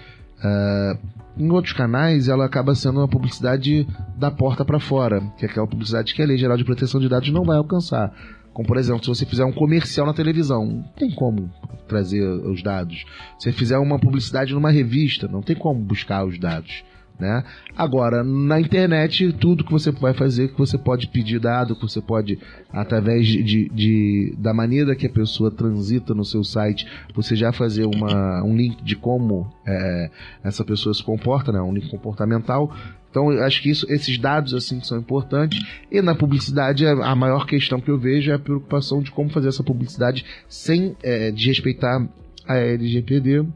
ah, em outros canais, ela acaba sendo uma publicidade da porta para fora, que é aquela publicidade que a Lei Geral de Proteção de Dados não vai alcançar. Como, por exemplo, se você fizer um comercial na televisão, não tem como trazer os dados. Se você fizer uma publicidade numa revista, não tem como buscar os dados. Né? Agora, na internet, tudo que você vai fazer, que você pode pedir dado, que você pode, através de, de- de- da maneira que a pessoa transita no seu site, você já fazer uma, um link de como é, essa pessoa se comporta, né? um link comportamental. Então, eu acho que isso, esses dados assim são importantes. E na publicidade, a maior questão que eu vejo é a preocupação de como fazer essa publicidade sem é, desrespeitar a LGPD.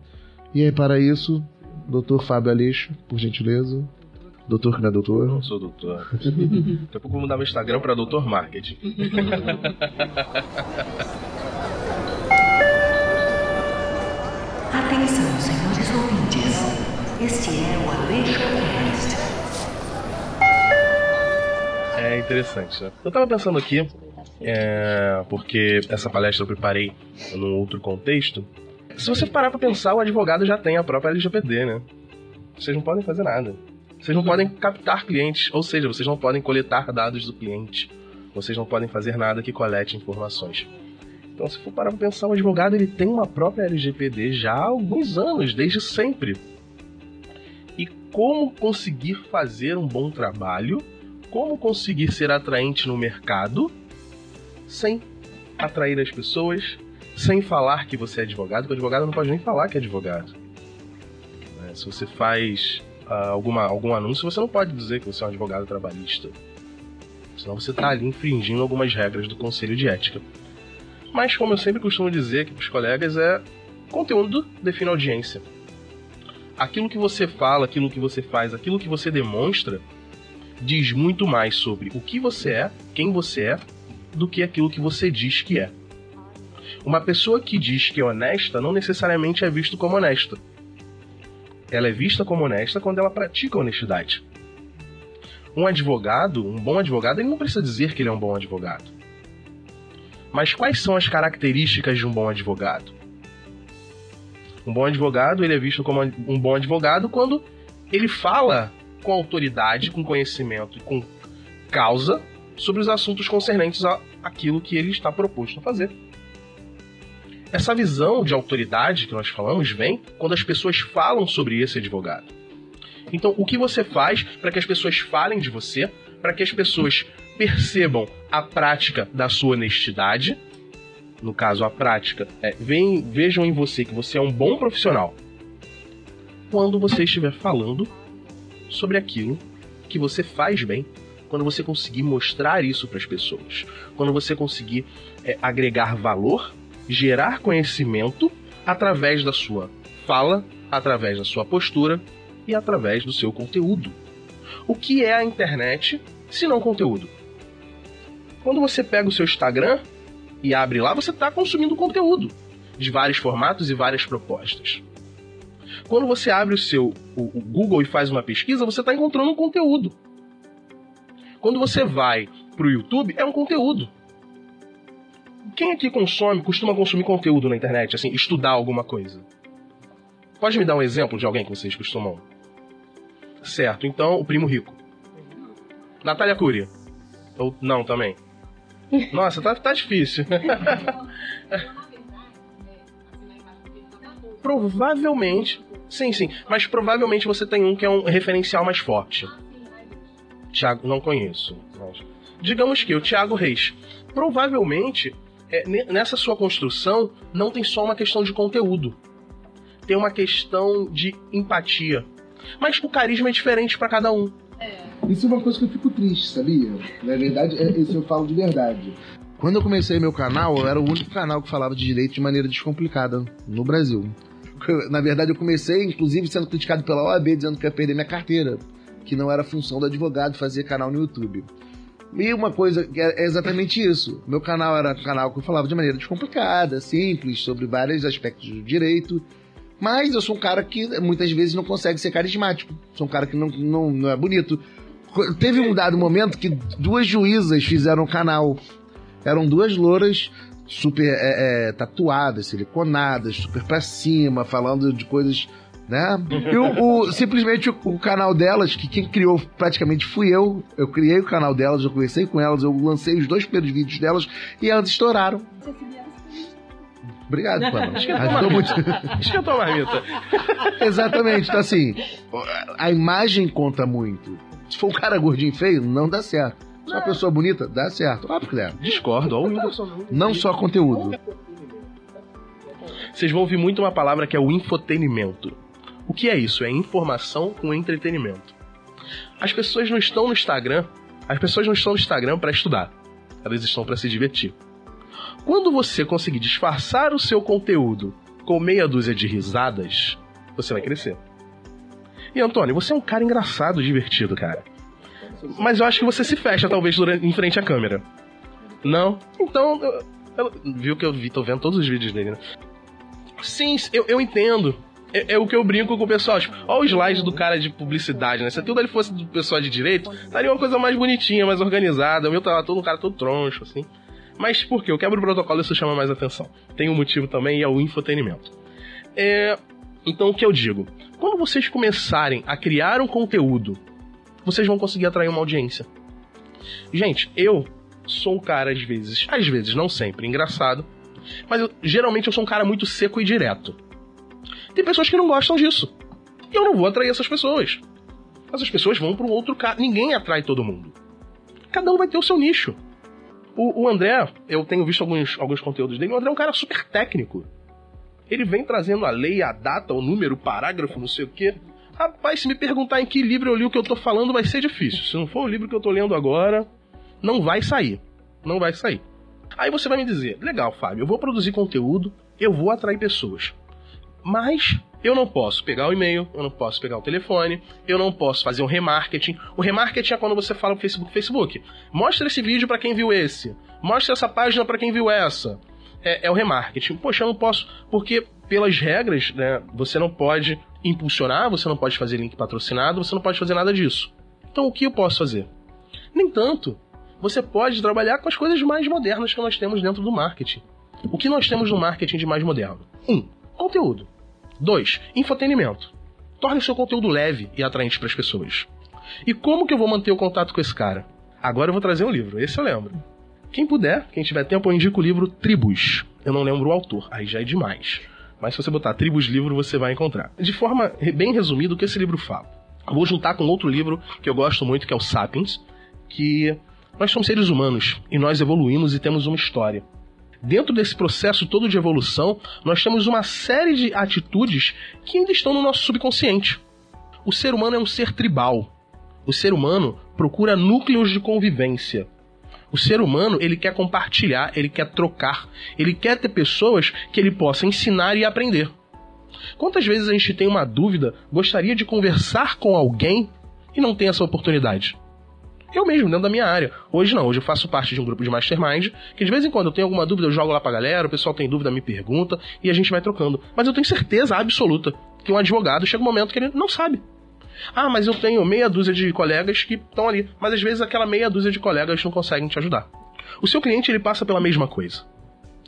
E aí, para isso, Dr. Fábio Aleixo, por gentileza. Doutor que não é Eu doutor. não sou doutor. Daqui a pouco eu vou mudar meu Instagram pra Doutor Marketing. Atenção, senhores ouvintes. Este é o Aleixo Cast. interessante, né? Eu tava pensando aqui, é, porque essa palestra eu preparei num outro contexto. Se você parar pra pensar, o advogado já tem a própria LGPD, né? Vocês não podem fazer nada. Vocês não podem captar clientes, ou seja, vocês não podem coletar dados do cliente. Vocês não podem fazer nada que colete informações. Então, se for parar pra pensar, o advogado ele tem uma própria LGPD já há alguns anos, desde sempre. E como conseguir fazer um bom trabalho, como conseguir ser atraente no mercado, sem atrair as pessoas, sem falar que você é advogado, porque o advogado não pode nem falar que é advogado. Né? Se você faz ah, alguma, algum anúncio, você não pode dizer que você é um advogado trabalhista. Senão você está ali infringindo algumas regras do Conselho de Ética. Mas, como eu sempre costumo dizer aqui para os colegas, é conteúdo define audiência. Aquilo que você fala, aquilo que você faz, aquilo que você demonstra, diz muito mais sobre o que você é, quem você é, do que aquilo que você diz que é. Uma pessoa que diz que é honesta não necessariamente é visto como honesta. Ela é vista como honesta quando ela pratica honestidade. Um advogado, um bom advogado, ele não precisa dizer que ele é um bom advogado. Mas quais são as características de um bom advogado? Um bom advogado, ele é visto como um bom advogado quando ele fala com autoridade, com conhecimento e com causa sobre os assuntos concernentes àquilo que ele está proposto a fazer. Essa visão de autoridade que nós falamos vem quando as pessoas falam sobre esse advogado. Então, o que você faz para que as pessoas falem de você, para que as pessoas percebam a prática da sua honestidade? No caso, a prática é vem, vejam em você que você é um bom profissional. Quando você estiver falando sobre aquilo que você faz bem, quando você conseguir mostrar isso para as pessoas, quando você conseguir é, agregar valor gerar conhecimento através da sua fala, através da sua postura e através do seu conteúdo. O que é a internet se não conteúdo? Quando você pega o seu Instagram e abre lá, você está consumindo conteúdo de vários formatos e várias propostas. Quando você abre o seu o, o Google e faz uma pesquisa, você está encontrando um conteúdo. Quando você vai para o YouTube, é um conteúdo quem aqui consome, costuma consumir conteúdo na internet, assim, estudar alguma coisa? Pode me dar um exemplo de alguém que vocês costumam? Certo, então o primo rico. Natália Curia. Ou não também? Nossa, tá, tá difícil. provavelmente. Sim, sim. Mas provavelmente você tem um que é um referencial mais forte. Tiago, não conheço. Mas... Digamos que o Tiago Reis. Provavelmente é, nessa sua construção não tem só uma questão de conteúdo, tem uma questão de empatia. Mas o carisma é diferente para cada um. É. Isso é uma coisa que eu fico triste, sabia? Na verdade, é, isso eu falo de verdade. Quando eu comecei meu canal, eu era o único canal que falava de direito de maneira descomplicada no Brasil. Na verdade, eu comecei, inclusive, sendo criticado pela OAB, dizendo que ia perder minha carteira, que não era função do advogado fazer canal no YouTube. E uma coisa que é exatamente isso. Meu canal era um canal que eu falava de maneira descomplicada, simples, sobre vários aspectos do direito. Mas eu sou um cara que muitas vezes não consegue ser carismático. Sou um cara que não, não, não é bonito. Teve um dado momento que duas juízas fizeram o canal. Eram duas louras super é, é, tatuadas, siliconadas, super pra cima, falando de coisas né? E o, o simplesmente o, o, canal delas, que quem criou praticamente fui eu, eu criei o canal delas, eu conversei com elas, eu lancei os dois primeiros vídeos delas e elas estouraram. Obrigado, Pamela. Ajudou muito. Esquentou a marmita. Exatamente. Então, assim, a imagem conta muito. Se for um cara gordinho e feio, não dá certo. Se uma pessoa bonita, dá certo. Óbvio que dá. Discordo. Ó, não só conteúdo. Vocês vão ouvir muito uma palavra que é o infotenimento. O que é isso? É informação com entretenimento. As pessoas não estão no Instagram, as pessoas não estão no Instagram para estudar. Elas estão para se divertir. Quando você conseguir disfarçar o seu conteúdo com meia dúzia de risadas, você vai crescer. E Antônio, você é um cara engraçado, divertido, cara. Mas eu acho que você se fecha, talvez, durante, em frente à câmera. Não? Então, eu, eu, viu que eu vi, tô vendo todos os vídeos dele, né? Sim, eu, eu entendo É, é o que eu brinco com o pessoal. Tipo, olha o slide do cara de publicidade, né? Se tudo ele fosse do pessoal de direito, estaria uma coisa mais bonitinha, mais organizada. O meu tava todo um cara todo troncho, assim. Mas por quê? Eu quebro o protocolo e isso chama mais atenção. Tem um motivo também e é o infotenimento. É... Então o que eu digo? Quando vocês começarem a criar um conteúdo, vocês vão conseguir atrair uma audiência. Gente, eu sou um cara, às vezes, às vezes, não sempre, engraçado, mas eu, geralmente eu sou um cara muito seco e direto. Tem pessoas que não gostam disso. E eu não vou atrair essas pessoas. Essas pessoas vão para um outro cara. Ninguém atrai todo mundo. Cada um vai ter o seu nicho. O, o, André, eu tenho visto alguns, alguns conteúdos dele, o André é um cara super técnico. Ele vem trazendo a lei, a data, o número, o parágrafo, não sei o quê. Rapaz, se me perguntar em que livro eu li o que eu tô falando, vai ser difícil. Se não for o livro que eu tô lendo agora, não vai sair. Não vai sair. Aí você vai me dizer, legal, Fábio, eu vou produzir conteúdo, eu vou atrair pessoas. Mas eu não posso pegar o e-mail, eu não posso pegar o telefone, eu não posso fazer um remarketing. O remarketing é quando você fala pro Facebook, Facebook, mostra esse vídeo para quem viu esse, mostra essa página para quem viu essa. É, é, o remarketing. Poxa, eu não posso, porque pelas regras, né, você não pode impulsionar, você não pode fazer link patrocinado, você não pode fazer nada disso. Então o que eu posso fazer? Nem tanto você pode trabalhar com as coisas mais modernas que nós temos dentro do marketing. O que nós temos no marketing de mais moderno? 1. Um, conteúdo. 2. Infotenimento. Torne seu conteúdo leve e atraente para as pessoas. E como que eu vou manter o contato com esse cara? Agora eu vou trazer um livro, esse eu lembro. Quem puder, quem tiver tempo, eu indico o livro Tribos. Eu não lembro o autor, aí já é demais. Mas se você botar Tribos Livro, você vai encontrar. De forma bem resumida, o que esse livro fala? Eu vou juntar com outro livro que eu gosto muito, que é o Sapiens, que nós somos seres humanos e nós evoluímos e temos uma história. Dentro desse processo todo de evolução, nós temos uma série de atitudes que ainda estão no nosso subconsciente. O ser humano é um ser tribal. O ser humano procura núcleos de convivência. O ser humano, ele quer compartilhar, ele quer trocar, ele quer ter pessoas que ele possa ensinar e aprender. Quantas vezes a gente tem uma dúvida, gostaria de conversar com alguém e não tem essa oportunidade? Eu mesmo, dentro da minha área. Hoje não, hoje eu faço parte de um grupo de mastermind, que de vez em quando eu tenho alguma dúvida, eu jogo lá pra galera, o pessoal tem dúvida, me pergunta, e a gente vai trocando. Mas eu tenho certeza absoluta que um advogado chega um momento que ele não sabe. Ah, mas eu tenho meia dúzia de colegas que estão ali. Mas às vezes aquela meia dúzia de colegas não conseguem te ajudar. O seu cliente ele passa pela mesma coisa.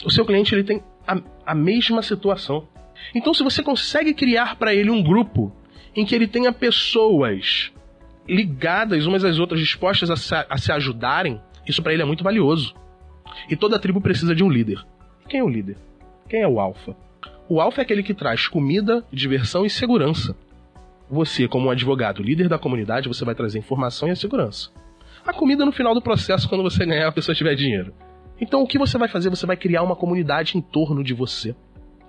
O seu cliente ele tem a, a mesma situação. Então, se você consegue criar para ele um grupo em que ele tenha pessoas ligadas umas às outras, dispostas a se, a se ajudarem, isso para ele é muito valioso. E toda tribo precisa de um líder. Quem é o líder? Quem é o alfa? O alfa é aquele que traz comida, diversão e segurança. Você, como um advogado, líder da comunidade, você vai trazer informação e a segurança. A comida no final do processo, quando você ganhar, a pessoa tiver dinheiro. Então, o que você vai fazer? Você vai criar uma comunidade em torno de você.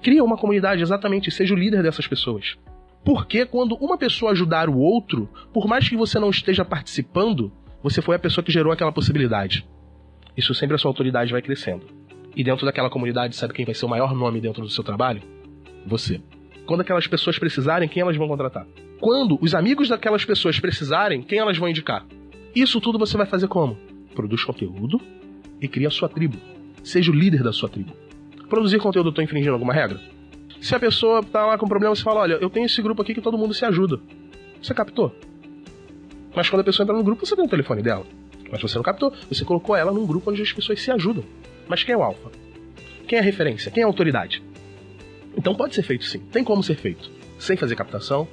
Cria uma comunidade, exatamente, seja o líder dessas pessoas. Porque quando uma pessoa ajudar o outro, por mais que você não esteja participando, você foi a pessoa que gerou aquela possibilidade. Isso sempre a sua autoridade vai crescendo. E dentro daquela comunidade, sabe quem vai ser o maior nome dentro do seu trabalho? Você. Quando aquelas pessoas precisarem, quem elas vão contratar? Quando os amigos daquelas pessoas precisarem, quem elas vão indicar? Isso tudo você vai fazer como? Produz conteúdo e cria a sua tribo. Seja o líder da sua tribo. Produzir conteúdo, tô infringindo alguma regra? Se a pessoa tá lá com problema, você fala: olha, eu tenho esse grupo aqui que todo mundo se ajuda. Você captou? Mas quando a pessoa entra no grupo, você tem o telefone dela. Mas você não captou. Você colocou ela num grupo onde as pessoas se ajudam. Mas quem é o alfa? Quem é a referência? Quem é a autoridade? Então pode ser feito sim. Tem como ser feito. Sem fazer captação,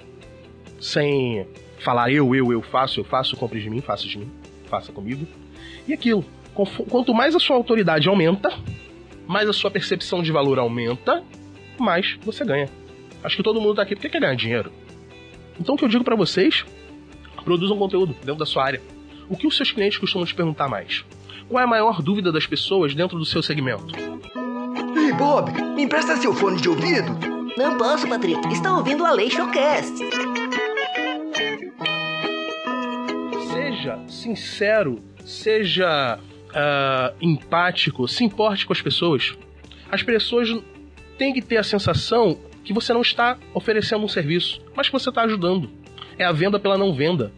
sem falar eu, eu, eu faço, eu faço, compre de mim, faça de mim, faça comigo. E aquilo. Quanto mais a sua autoridade aumenta, mais a sua percepção de valor aumenta, mais você ganha. Acho que todo mundo tá aqui porque quer ganhar dinheiro. Então o que eu digo para vocês, produzam conteúdo dentro da sua área. O que os seus clientes costumam te perguntar mais? Qual é a maior dúvida das pessoas dentro do seu segmento? Ei, Bob, me empresta seu fone de ouvido? Não posso, Patrick. Está ouvindo a Lei Showcast. Seja sincero, seja uh, empático, se importe com as pessoas. As pessoas tem que ter a sensação que você não está oferecendo um serviço, mas que você está ajudando. É a venda pela não venda.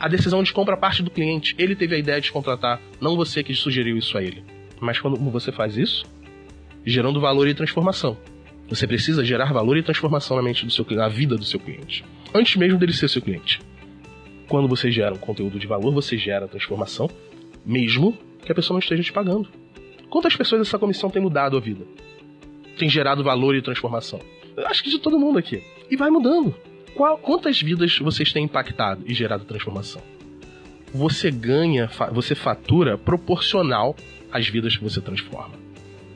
A decisão de compra parte do cliente. Ele teve a ideia de contratar, não você que sugeriu isso a ele. Mas quando você faz isso, gerando valor e transformação. Você precisa gerar valor e transformação na mente do seu na vida do seu cliente, antes mesmo dele ser seu cliente. Quando você gera um conteúdo de valor, você gera transformação, mesmo que a pessoa não esteja te pagando. Quantas pessoas essa comissão tem mudado a vida? Tem gerado valor e transformação? Eu acho que de todo mundo aqui. E vai mudando. Qual, quantas vidas vocês têm impactado e gerado transformação? Você ganha, você fatura proporcional às vidas que você transforma.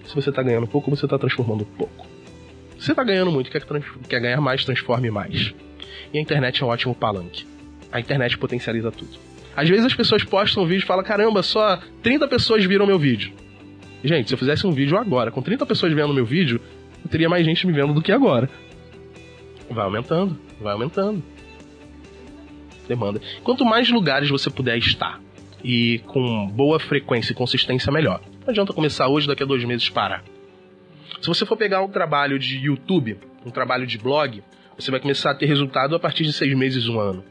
Se você está ganhando pouco, você está transformando pouco. Se você está ganhando muito, quer, quer ganhar mais, transforme mais. E a internet é um ótimo palanque. A internet potencializa tudo. Às vezes as pessoas postam um vídeo e falam: caramba, só 30 pessoas viram meu vídeo. Gente, se eu fizesse um vídeo agora, com 30 pessoas vendo meu vídeo, eu teria mais gente me vendo do que agora. Vai aumentando, vai aumentando. Demanda. Quanto mais lugares você puder estar e com boa frequência e consistência, melhor. Não adianta começar hoje, daqui a dois meses parar. Se você for pegar um trabalho de YouTube, um trabalho de blog, você vai começar a ter resultado a partir de seis meses, um ano.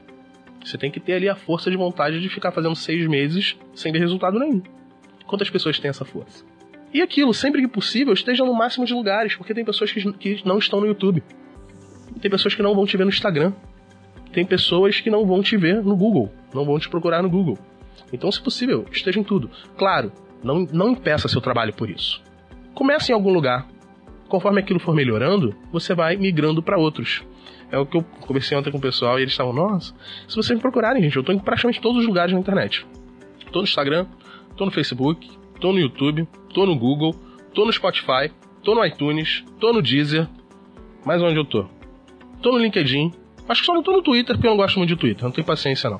Você tem que ter ali a força de vontade de ficar fazendo seis meses sem ver resultado nenhum. Quantas pessoas têm essa força? E aquilo, sempre que possível, esteja no máximo de lugares, porque tem pessoas que, que não estão no YouTube. Tem pessoas que não vão te ver no Instagram. Tem pessoas que não vão te ver no Google, não vão te procurar no Google. Então, se possível, esteja em tudo. Claro, não, não impeça seu trabalho por isso. Comece em algum lugar. Conforme aquilo for melhorando, você vai migrando para outros. É o que eu conversei ontem com o pessoal e eles estavam, nossa, se vocês me procurarem, gente, eu tô em praticamente todos os lugares na internet. Tô no Instagram, tô no Facebook, tô no YouTube, tô no Google, tô no Spotify, tô no iTunes, tô no Deezer. Mais onde eu tô? Tô no LinkedIn. Acho que só não tô no Twitter, porque eu não gosto muito de Twitter. Não tenho paciência, não.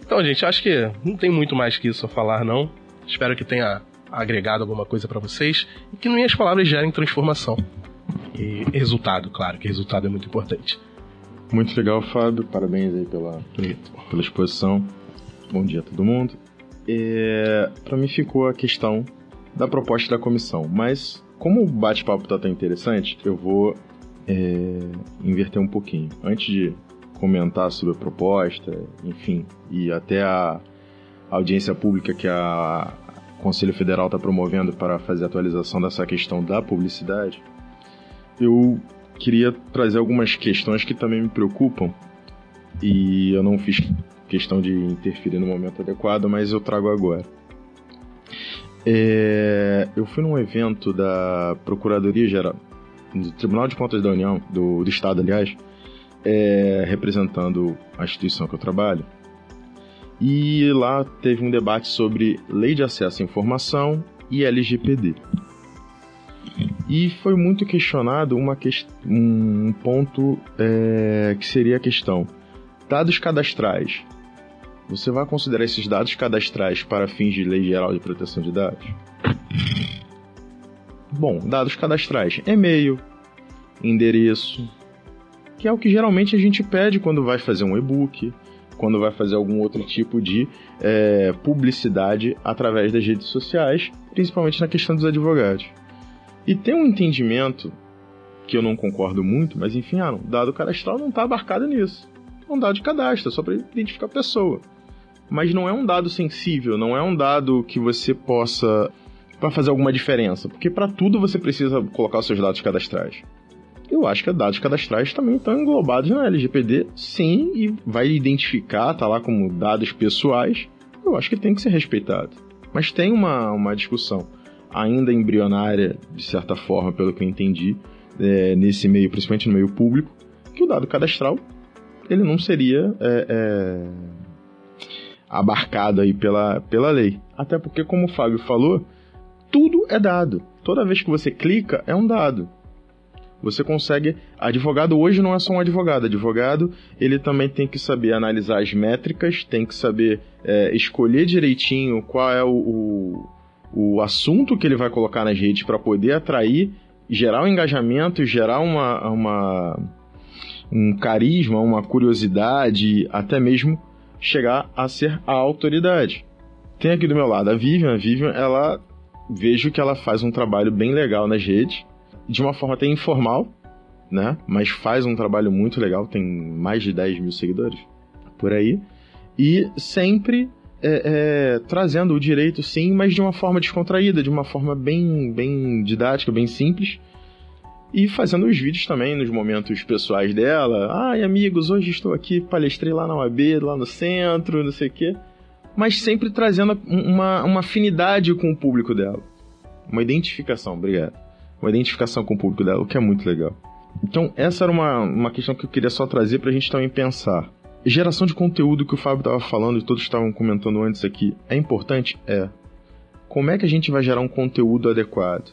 Então, gente, acho que não tem muito mais que isso a falar, não. Espero que tenha agregado alguma coisa para vocês e que minhas palavras gerem transformação. E resultado, claro, que resultado é muito importante. Muito legal, Fábio. Parabéns aí pela, pela exposição. Bom dia a todo mundo. É, para mim ficou a questão da proposta da comissão, mas como o bate-papo tá tão interessante, eu vou é, inverter um pouquinho. Antes de comentar sobre a proposta, enfim, e até a audiência pública que a Conselho Federal está promovendo para fazer atualização dessa questão da publicidade, eu queria trazer algumas questões que também me preocupam e eu não fiz questão de interferir no momento adequado, mas eu trago agora. É, eu fui num evento da Procuradoria Geral, do Tribunal de Contas da União, do, do Estado, aliás, é, representando a instituição que eu trabalho. E lá teve um debate sobre Lei de Acesso à Informação e LGPD. E foi muito questionado uma que... um ponto é, que seria a questão: dados cadastrais. Você vai considerar esses dados cadastrais para fins de Lei Geral de Proteção de Dados? Bom, dados cadastrais: e-mail, endereço, que é o que geralmente a gente pede quando vai fazer um e-book, quando vai fazer algum outro tipo de é, publicidade através das redes sociais, principalmente na questão dos advogados. E tem um entendimento que eu não concordo muito, mas enfim, ah, não, dado cadastral não está abarcado nisso. É um dado de cadastro, é só para identificar a pessoa. Mas não é um dado sensível, não é um dado que você possa para fazer alguma diferença, porque para tudo você precisa colocar os seus dados cadastrais. Eu acho que dados cadastrais também estão englobados na LGPD, sim, e vai identificar, tá lá como dados pessoais. Eu acho que tem que ser respeitado. Mas tem uma, uma discussão ainda embrionária, de certa forma, pelo que eu entendi, é, nesse meio, principalmente no meio público, que o dado cadastral ele não seria é, é, abarcado aí pela, pela lei. Até porque, como o Fábio falou, tudo é dado. Toda vez que você clica, é um dado. Você consegue. Advogado hoje não é só um advogado. Advogado ele também tem que saber analisar as métricas, tem que saber é, escolher direitinho qual é o, o o assunto que ele vai colocar nas redes para poder atrair, gerar um engajamento, gerar uma, uma, um carisma, uma curiosidade, até mesmo chegar a ser a autoridade. Tem aqui do meu lado a Vivian. A Vivian, ela vejo que ela faz um trabalho bem legal nas redes, de uma forma até informal, né? Mas faz um trabalho muito legal, tem mais de 10 mil seguidores por aí. E sempre é, é, trazendo o direito, sim, mas de uma forma descontraída, de uma forma bem, bem didática, bem simples. E fazendo os vídeos também nos momentos pessoais dela. Ai, amigos, hoje estou aqui, palestrei lá na UAB, lá no centro, não sei o quê. Mas sempre trazendo uma, uma afinidade com o público dela. Uma identificação, obrigado. Uma identificação com o público dela, o que é muito legal. Então, essa era uma, uma questão que eu queria só trazer pra gente também pensar. Geração de conteúdo que o Fábio estava falando e todos estavam comentando antes aqui, é importante? É. Como é que a gente vai gerar um conteúdo adequado?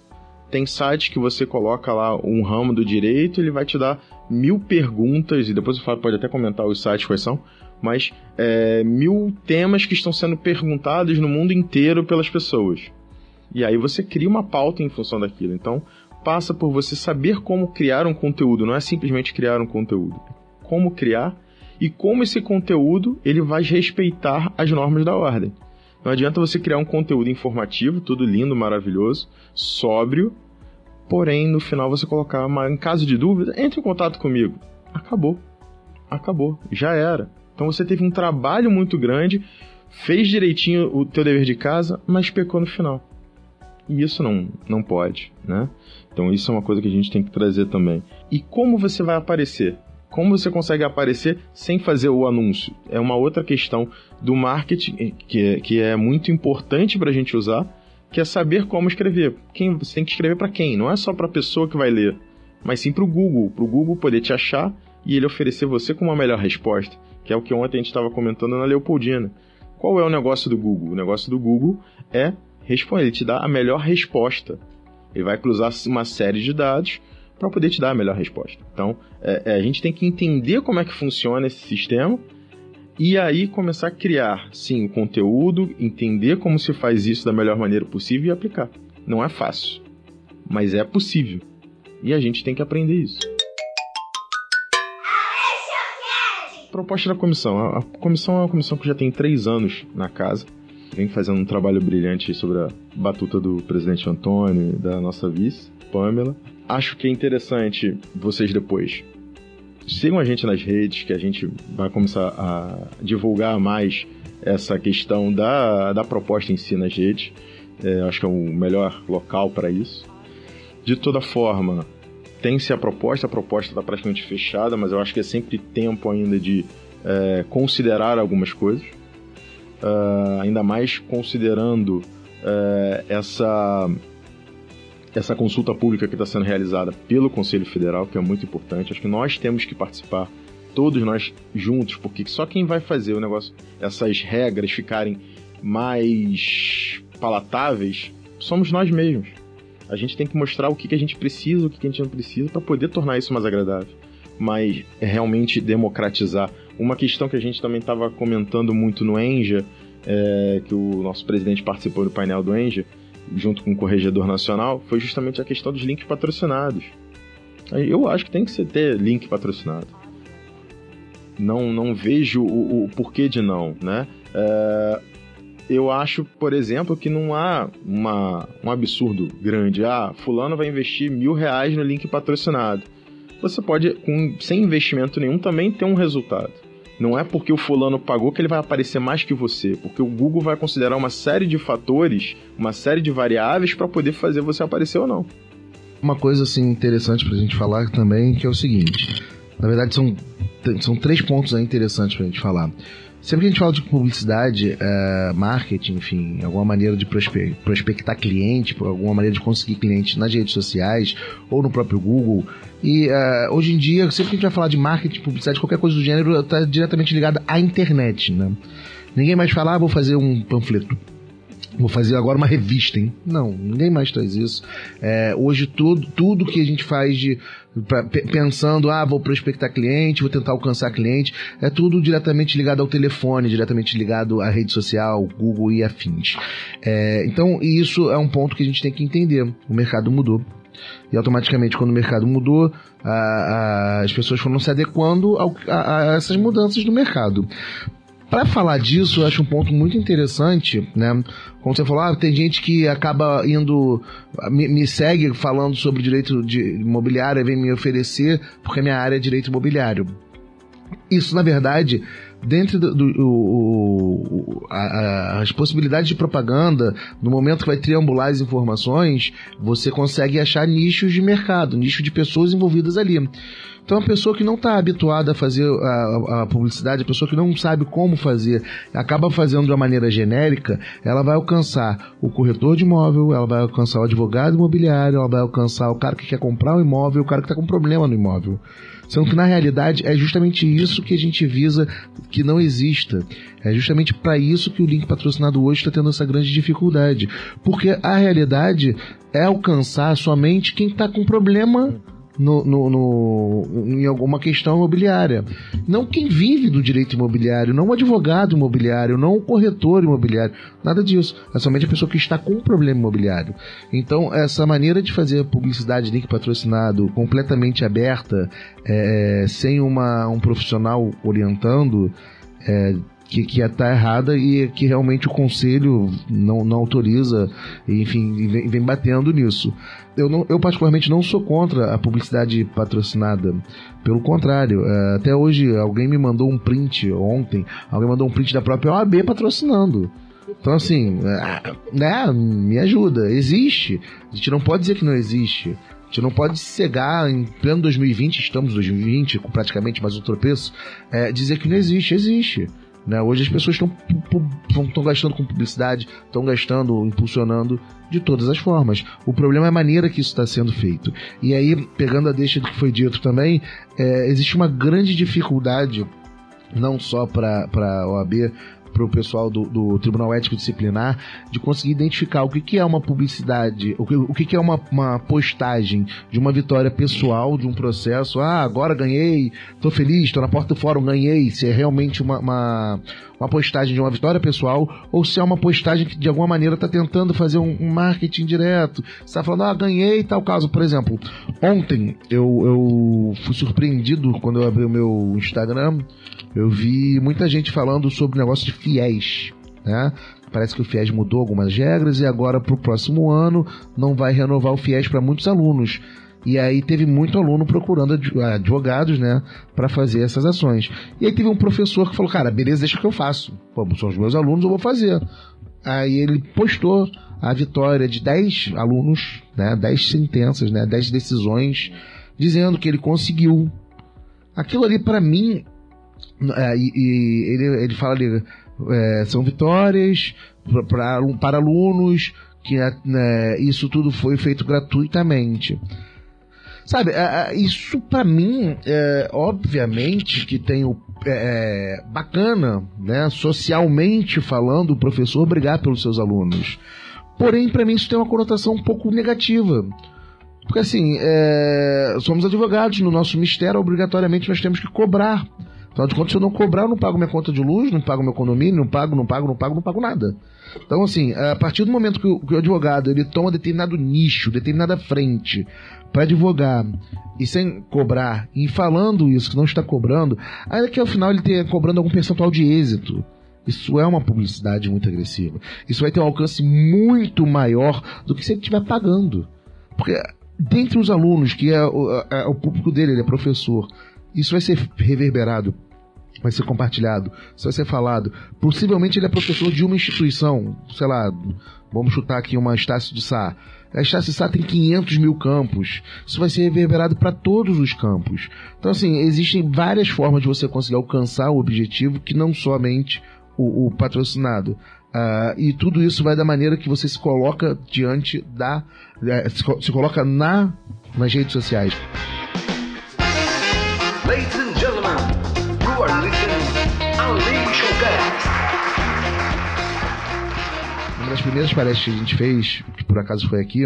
Tem sites que você coloca lá um ramo do direito, ele vai te dar mil perguntas, e depois o Fábio pode até comentar os sites quais são, mas é, mil temas que estão sendo perguntados no mundo inteiro pelas pessoas. E aí você cria uma pauta em função daquilo. Então, passa por você saber como criar um conteúdo, não é simplesmente criar um conteúdo. Como criar e como esse conteúdo ele vai respeitar as normas da ordem. Não adianta você criar um conteúdo informativo, tudo lindo, maravilhoso, sóbrio, porém no final você colocar, uma, em caso de dúvida, entre em contato comigo. Acabou. Acabou. Já era. Então você teve um trabalho muito grande, fez direitinho o teu dever de casa, mas pecou no final. E isso não, não pode, né? Então isso é uma coisa que a gente tem que trazer também. E como você vai aparecer? Como você consegue aparecer sem fazer o anúncio? É uma outra questão do marketing que é, que é muito importante para a gente usar, que é saber como escrever. Quem, você tem que escrever para quem? Não é só para a pessoa que vai ler, mas sim para o Google, para o Google poder te achar e ele oferecer você com uma melhor resposta, que é o que ontem a gente estava comentando na Leopoldina. Qual é o negócio do Google? O negócio do Google é responder, ele te dá a melhor resposta. Ele vai cruzar uma série de dados para poder te dar a melhor resposta. Então, é, é, a gente tem que entender como é que funciona esse sistema e aí começar a criar, sim, o conteúdo, entender como se faz isso da melhor maneira possível e aplicar. Não é fácil, mas é possível. E a gente tem que aprender isso. Proposta da comissão. A comissão é uma comissão que já tem três anos na casa. Vem fazendo um trabalho brilhante sobre a batuta do presidente Antônio e da nossa vice, Pamela acho que é interessante vocês depois sigam a gente nas redes, que a gente vai começar a divulgar mais essa questão da, da proposta em si nas redes. É, acho que é o melhor local para isso. De toda forma, tem-se a proposta, a proposta está praticamente fechada, mas eu acho que é sempre tempo ainda de é, considerar algumas coisas. Uh, ainda mais considerando uh, essa essa consulta pública que está sendo realizada pelo Conselho Federal, que é muito importante. Acho que nós temos que participar, todos nós juntos, porque só quem vai fazer o negócio, essas regras ficarem mais palatáveis, somos nós mesmos. A gente tem que mostrar o que, que a gente precisa, o que, que a gente não precisa, para poder tornar isso mais agradável. Mas é realmente democratizar. Uma questão que a gente também estava comentando muito no Enja, é, que o nosso presidente participou do painel do Enja, junto com o Corregedor Nacional, foi justamente a questão dos links patrocinados. Eu acho que tem que ser ter link patrocinado. Não, não vejo o, o porquê de não, né? É, eu acho, por exemplo, que não há uma, um absurdo grande. Ah, fulano vai investir mil reais no link patrocinado. Você pode, com, sem investimento nenhum, também ter um resultado. Não é porque o fulano pagou que ele vai aparecer mais que você, porque o Google vai considerar uma série de fatores, uma série de variáveis para poder fazer você aparecer ou não. Uma coisa assim interessante para a gente falar também que é o seguinte, na verdade são são três pontos interessantes para a gente falar. Sempre que a gente fala de publicidade, é, marketing, enfim, alguma maneira de prospectar cliente, alguma maneira de conseguir cliente nas redes sociais ou no próprio Google. E uh, hoje em dia, sempre que a gente vai falar de marketing, publicidade, qualquer coisa do gênero, está diretamente ligada à internet, né? Ninguém mais fala, ah, vou fazer um panfleto Vou fazer agora uma revista, hein? Não, ninguém mais traz isso. É, hoje tudo, tudo que a gente faz de pra, pensando, ah, vou prospectar cliente, vou tentar alcançar cliente, é tudo diretamente ligado ao telefone, diretamente ligado à rede social, Google e afins. É, então, isso é um ponto que a gente tem que entender. O mercado mudou. E automaticamente, quando o mercado mudou, a, a, as pessoas foram se adequando ao, a, a, essas mudanças do mercado. Para falar disso, eu acho um ponto muito interessante, né? Como você falou, ah, tem gente que acaba indo, me, me segue falando sobre direito de imobiliário, vem me oferecer, porque minha área é direito imobiliário. Isso, na verdade, dentro do, do o- o- a- as possibilidades de propaganda, no momento que vai triangular as informações, você consegue achar nichos de mercado, nicho de pessoas envolvidas ali. Então, a pessoa que não está habituada a fazer a, a publicidade, a pessoa que não sabe como fazer, acaba fazendo de uma maneira genérica, ela vai alcançar o corretor de imóvel, ela vai alcançar o advogado imobiliário, ela vai alcançar o cara que quer comprar o imóvel, o cara que está com problema no imóvel. Sendo que na realidade é justamente isso que a gente visa que não exista. É justamente para isso que o link patrocinado hoje está tendo essa grande dificuldade. Porque a realidade é alcançar somente quem está com problema no, no- no- em alguma questão imobiliária. Não quem vive do direito imobiliário, não o advogado imobiliário, não o corretor imobiliário, nada disso. É somente a pessoa que está com um problema imobiliário. Então, essa maneira de fazer publicidade link patrocinado completamente aberta, é, sem uma, um profissional orientando, é, que, que está errada e que realmente o conselho não, não autoriza, enfim, vem, vem batendo nisso. Eu, não, eu, particularmente, não sou contra a publicidade patrocinada. Pelo contrário, é, até hoje alguém me mandou um print ontem, alguém mandou um print da própria OAB patrocinando. Então, assim, é, né, me ajuda. Existe. A gente não pode dizer que não existe. A gente não pode cegar em pleno 2020, estamos em 2020, com praticamente mais um tropeço, é, dizer que não existe. Existe. Né? Hoje as pessoas estão gastando com publicidade, estão gastando, impulsionando de todas as formas. O problema é a maneira que isso está sendo feito. E aí, pegando a deixa do que foi dito também, é, existe uma grande dificuldade, não só para a OAB, para o pessoal do, do Tribunal Ético Disciplinar de conseguir identificar o que, que é uma publicidade, o que, o que, que é uma, uma postagem de uma vitória pessoal, de um processo. Ah, agora ganhei, tô feliz, estou na porta do fórum, ganhei. Se é realmente uma, uma, uma postagem de uma vitória pessoal ou se é uma postagem que de alguma maneira está tentando fazer um, marketing direto. está falando, ah, ganhei tal caso. Por exemplo, ontem eu, eu fui surpreendido quando eu abri o meu Instagram. Eu vi muita gente falando sobre o negócio de fiéis, né? Parece que o FIES mudou algumas regras e agora para o próximo ano não vai renovar o FIES para muitos alunos. E aí teve muito aluno procurando advogados, né, para fazer essas ações. E aí teve um professor que falou: "Cara, beleza, deixa que eu faço. Pô, são os meus alunos, eu vou fazer". Aí ele postou a vitória de 10 alunos, né, 10 sentenças, né, 10 decisões, dizendo que ele conseguiu. Aquilo ali para mim é, e, e ele, ele fala ali, é, são vitórias pra, pra, para alunos, que né, isso tudo foi feito gratuitamente. Sabe, é, isso para mim, é, obviamente que tem o é, bacana, né, socialmente falando, o professor brigar pelos seus alunos. Porém, para mim isso tem uma conotação um pouco negativa. Porque assim, é, somos advogados, no nosso mistério, obrigatoriamente nós temos que cobrar. Afinal de contas, se eu não cobrar, eu não pago minha conta de luz, não pago meu condomínio, não pago, não pago, não pago, não pago nada. Então, assim, a partir do momento que o, que o advogado ele toma determinado nicho, determinada frente para advogar e sem cobrar, e falando isso, que não está cobrando, ainda que ao final ele tenha cobrando algum percentual de êxito. Isso é uma publicidade muito agressiva. Isso vai ter um alcance muito maior do que se ele estiver pagando. Porque dentre os alunos, que é o, é o público dele, ele é professor, isso vai ser reverberado vai ser compartilhado, isso vai ser falado. Possivelmente ele é professor de uma instituição, sei lá, vamos chutar aqui uma Estácio de Sá. A Estácio de Sá tem 500 mil campos. Isso vai ser reverberado para todos os campos. Então, assim, existem várias formas de você conseguir alcançar o objetivo que não somente o, o patrocinado. Uh, e tudo isso vai da maneira que você se coloca diante da. Uh, se, coloca na, nas redes sociais. Primeiras palestras que a gente fez, que por acaso foi aqui,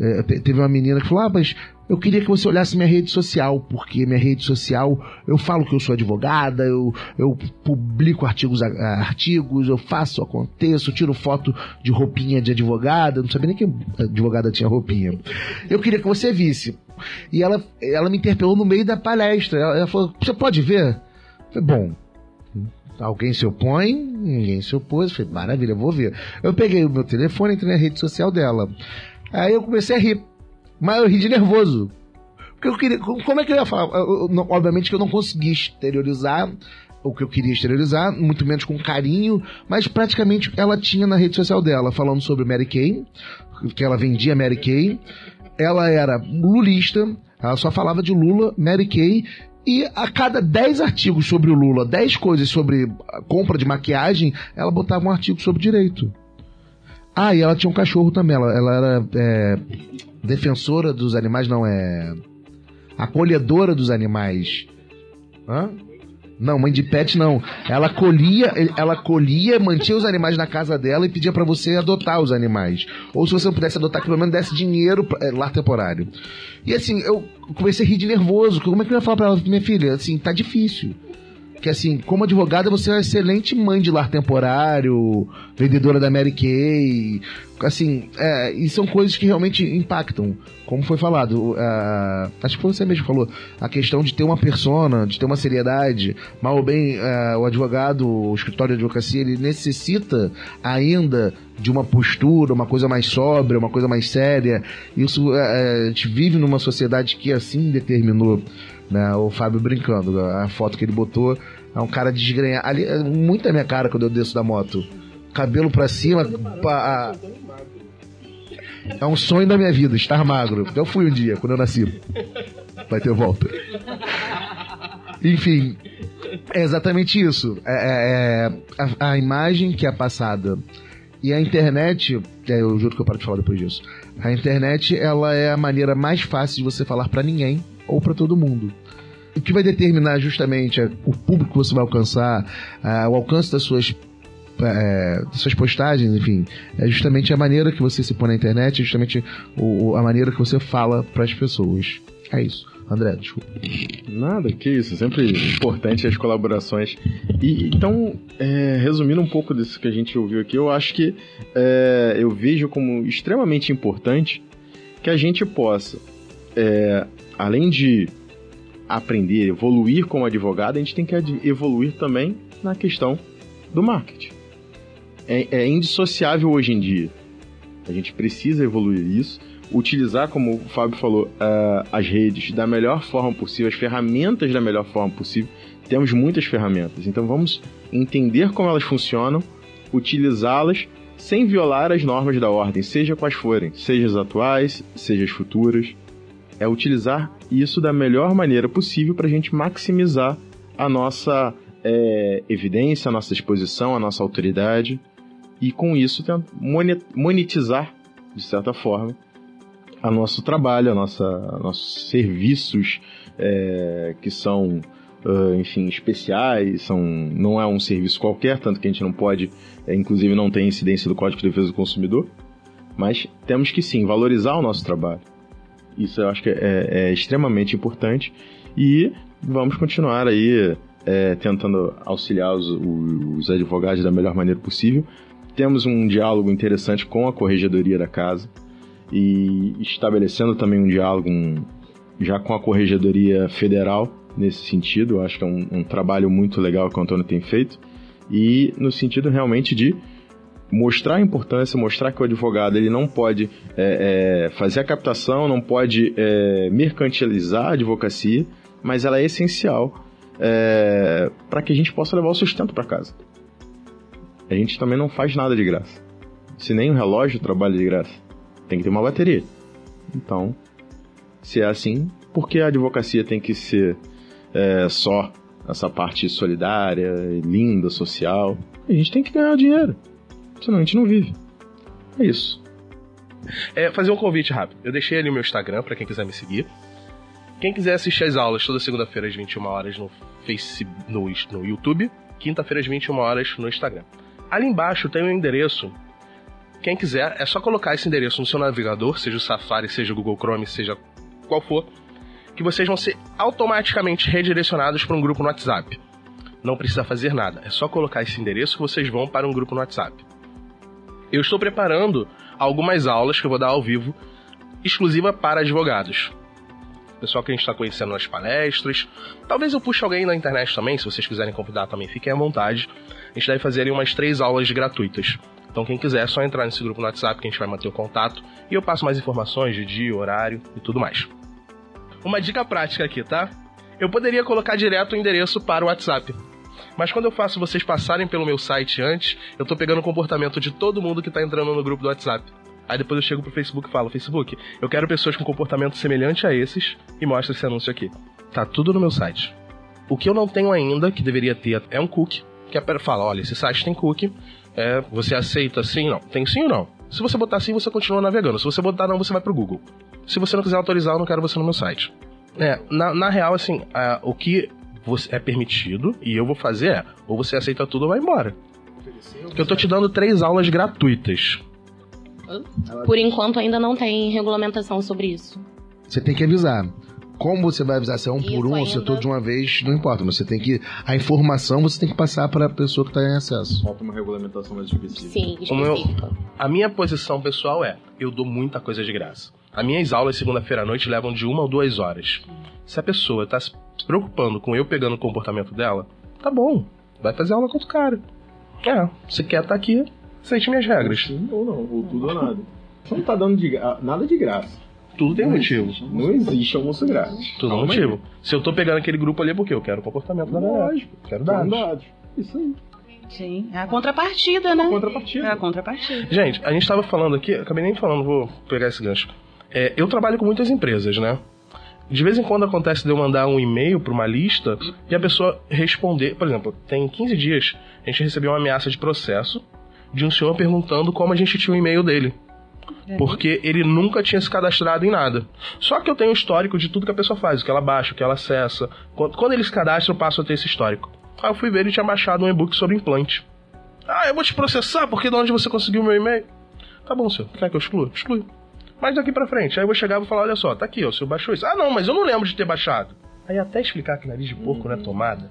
é, teve uma menina que falou: Ah, mas eu queria que você olhasse minha rede social, porque minha rede social, eu falo que eu sou advogada, eu, eu publico artigos, artigos, eu faço, aconteço, tiro foto de roupinha de advogada, não sabia nem que advogada tinha roupinha. Eu queria que você visse. E ela, ela me interpelou no meio da palestra. Ela, ela falou: Você pode ver? Eu falei, bom, Alguém se opõe, ninguém se opôs. Falei, maravilha, vou ver. Eu peguei o meu telefone, entrei na rede social dela. Aí eu comecei a rir. Mas eu ri de nervoso. Porque eu queria. Como é que eu ia falar? Eu, não, obviamente que eu não consegui exteriorizar o que eu queria exteriorizar, muito menos com carinho, mas praticamente ela tinha na rede social dela falando sobre Mary Kay, que ela vendia Mary Kay. Ela era lulista, ela só falava de Lula, Mary Kay e a cada 10 artigos sobre o Lula, 10 coisas sobre compra de maquiagem, ela botava um artigo sobre direito. Ah, e ela tinha um cachorro também. Ela, ela era é, defensora dos animais, não, é. acolhedora dos animais. Hã? Não, mãe de pet não. Ela colhia, ela colhia, mantinha os animais na casa dela e pedia para você adotar os animais. Ou se você não pudesse adotar, que pelo menos desse dinheiro é, lar temporário. E assim, eu comecei a rir de nervoso. Como é que eu ia falar pra ela, minha filha? Assim, tá difícil que assim, como advogada você é uma excelente mãe de lar temporário, vendedora da Mary Kay, assim, é, e são coisas que realmente impactam, como foi falado, uh, acho que foi você mesmo falou, a questão de ter uma persona, de ter uma seriedade, mal ou bem, uh, o advogado, o escritório de advocacia, ele necessita ainda de uma postura, uma coisa mais sóbria, uma coisa mais séria, isso, uh, a gente vive numa sociedade que assim determinou né? O Fábio brincando, a foto que ele botou é um cara desgrenhado. Ali, é muito a minha cara quando eu desço da moto. Cabelo pra cima. É um sonho da minha vida, estar magro. Eu fui um dia, quando eu nasci. Vai ter volta. Enfim, é exatamente isso. É, é, é a, a, imagem que é passada. E a internet, é, eu juro que eu paro de falar depois disso. A internet, ela é a maneira mais fácil de você falar para ninguém ou para todo mundo. O que vai determinar justamente o público que você vai alcançar, o alcance das suas é, das suas postagens, enfim, é justamente a maneira que você se põe na internet, é justamente a maneira que você fala para as pessoas. É isso. André, desculpa. Nada, que isso. Sempre importante as colaborações. E então, é, resumindo um pouco disso que a gente ouviu aqui, eu acho que é, eu vejo como extremamente importante que a gente possa é, além de aprender, evoluir como advogado, a gente tem que evoluir também na questão do marketing. É, é indissociável hoje em dia. A gente precisa evoluir isso, utilizar, como o Fábio falou, uh, as redes da melhor forma possível, as ferramentas da melhor forma possível. Temos muitas ferramentas, então vamos entender como elas funcionam, utilizá-las sem violar as normas da ordem, seja quais forem, seja as atuais, seja as futuras é utilizar isso da melhor maneira possível para a gente maximizar a nossa é, evidência, a nossa exposição, a nossa autoridade e com isso monetizar, de certa forma, a nosso trabalho, a nossa, a nossos serviços é, que são, enfim, especiais, são, não é um serviço qualquer, tanto que a gente não pode, é, inclusive não tem incidência do Código de Defesa do Consumidor, mas temos que sim valorizar o nosso trabalho. Isso eu acho que é, é extremamente importante. E vamos continuar aí é, tentando auxiliar os, os, advogados da melhor maneira possível. Temos um diálogo interessante com a Corregedoria da Casa e estabelecendo também um diálogo um, já com a Corregedoria Federal nesse sentido. Acho que é um, um trabalho muito legal que o Antônio tem feito e no sentido realmente de mostrar a importância, mostrar que o advogado ele não pode é, é, fazer a captação, não pode é, mercantilizar a advocacia, mas ela é essencial é, para que a gente possa levar o sustento para casa. A gente também não faz nada de graça. Se nem um relógio trabalha de graça, tem que ter uma bateria. Então, se é assim, por que a advocacia tem que ser é, só essa parte solidária, linda, social? A gente tem que ganhar dinheiro. Senão a gente não vive. É isso. É, fazer um convite rápido. Eu deixei ali o meu Instagram para quem quiser me seguir. Quem quiser assistir as aulas toda segunda-feira às 21 horas no Facebook, no, no YouTube, quinta-feira às 21 horas no Instagram. Ali embaixo tem o um endereço. Quem quiser, é só colocar esse endereço no seu navegador, seja o Safari, seja o Google Chrome, seja qual for, que vocês vão ser automaticamente redirecionados para um grupo no WhatsApp. Não precisa fazer nada, é só colocar esse endereço que vocês vão para um grupo no WhatsApp eu estou preparando algumas aulas que eu vou dar ao vivo, exclusiva para advogados. Pessoal que a gente está conhecendo nas palestras. Talvez eu puxe alguém na internet também, se vocês quiserem convidar também, fiquem à vontade. A gente deve fazer umas três aulas gratuitas. Então quem quiser é só entrar nesse grupo no WhatsApp que a gente vai manter o contato e eu passo mais informações de dia, horário e tudo mais. Uma dica prática aqui, tá? Eu poderia colocar direto o endereço para o WhatsApp. Mas quando eu faço vocês passarem pelo meu site antes, eu tô pegando o comportamento de todo mundo que tá entrando no grupo do WhatsApp. Aí depois eu chego pro Facebook e falo, Facebook, eu quero pessoas com comportamento semelhante a esses e mostro esse anúncio aqui. Tá tudo no meu site. O que eu não tenho ainda, que deveria ter, é um cookie, que é falar, olha, esse site tem cookie, é, você aceita sim não? Tem sim ou não? Se você botar sim, você continua navegando. Se você botar não, você vai pro Google. Se você não quiser autorizar, eu não quero você no meu site. É, na, na real, assim, o que é permitido e eu vou fazer é, ou você aceita tudo ou vai embora. Porque eu tô te dando três aulas gratuitas. Por enquanto ainda não tem regulamentação sobre isso. Você tem que avisar. Como você vai avisar? Se é um por Isso um ou se é ainda. todo de uma vez, não importa. Mas você tem que. A informação você tem que passar para a pessoa que está em acesso. Falta uma regulamentação mais específica. Sim, específica. A minha posição pessoal é, eu dou muita coisa de graça. As minhas aulas segunda-feira à noite levam de uma ou duas horas. Se a pessoa tá se preocupando com eu pegando o comportamento dela, tá bom. Vai fazer aula com outro cara. É, se quer tá aqui, aceite minhas regras. Sim ou não, ou tudo ou nada. Você não tá dando de gra- nada de graça. Tudo tem um motivo. Não existe almoço grátis. Tudo tem aí. motivo. Se eu tô pegando aquele grupo ali é porque eu quero o comportamento da galera. Lógico. Quero dados. dados. Isso aí. Sim, é a contrapartida, né? Contrapartida. É a contrapartida. Gente, a gente tava falando aqui, acabei nem falando, vou pegar esse gancho. É, eu trabalho com muitas empresas, né? De vez em quando acontece de eu mandar um e-mail pra uma lista e a pessoa responder. Por exemplo, tem 15 dias a gente recebeu uma ameaça de processo de um senhor perguntando como a gente tinha o e-mail dele. Porque ele nunca tinha se cadastrado em nada. Só que eu tenho um histórico de tudo que a pessoa faz, o que ela baixa, o que ela acessa. Quando, quando ele se cadastra, eu passo a ter esse histórico. Aí eu fui ver, ele tinha baixado um e-book sobre implante. Ah, eu vou te processar porque de onde você conseguiu meu e-mail? Tá bom, senhor. Quer que eu exclua? Exclui. Mas daqui pra frente, aí eu vou chegar e vou falar, olha só, tá aqui, ó, o senhor baixou isso. Ah, não, mas eu não lembro de ter baixado. Aí até explicar que nariz de porco não é tomada.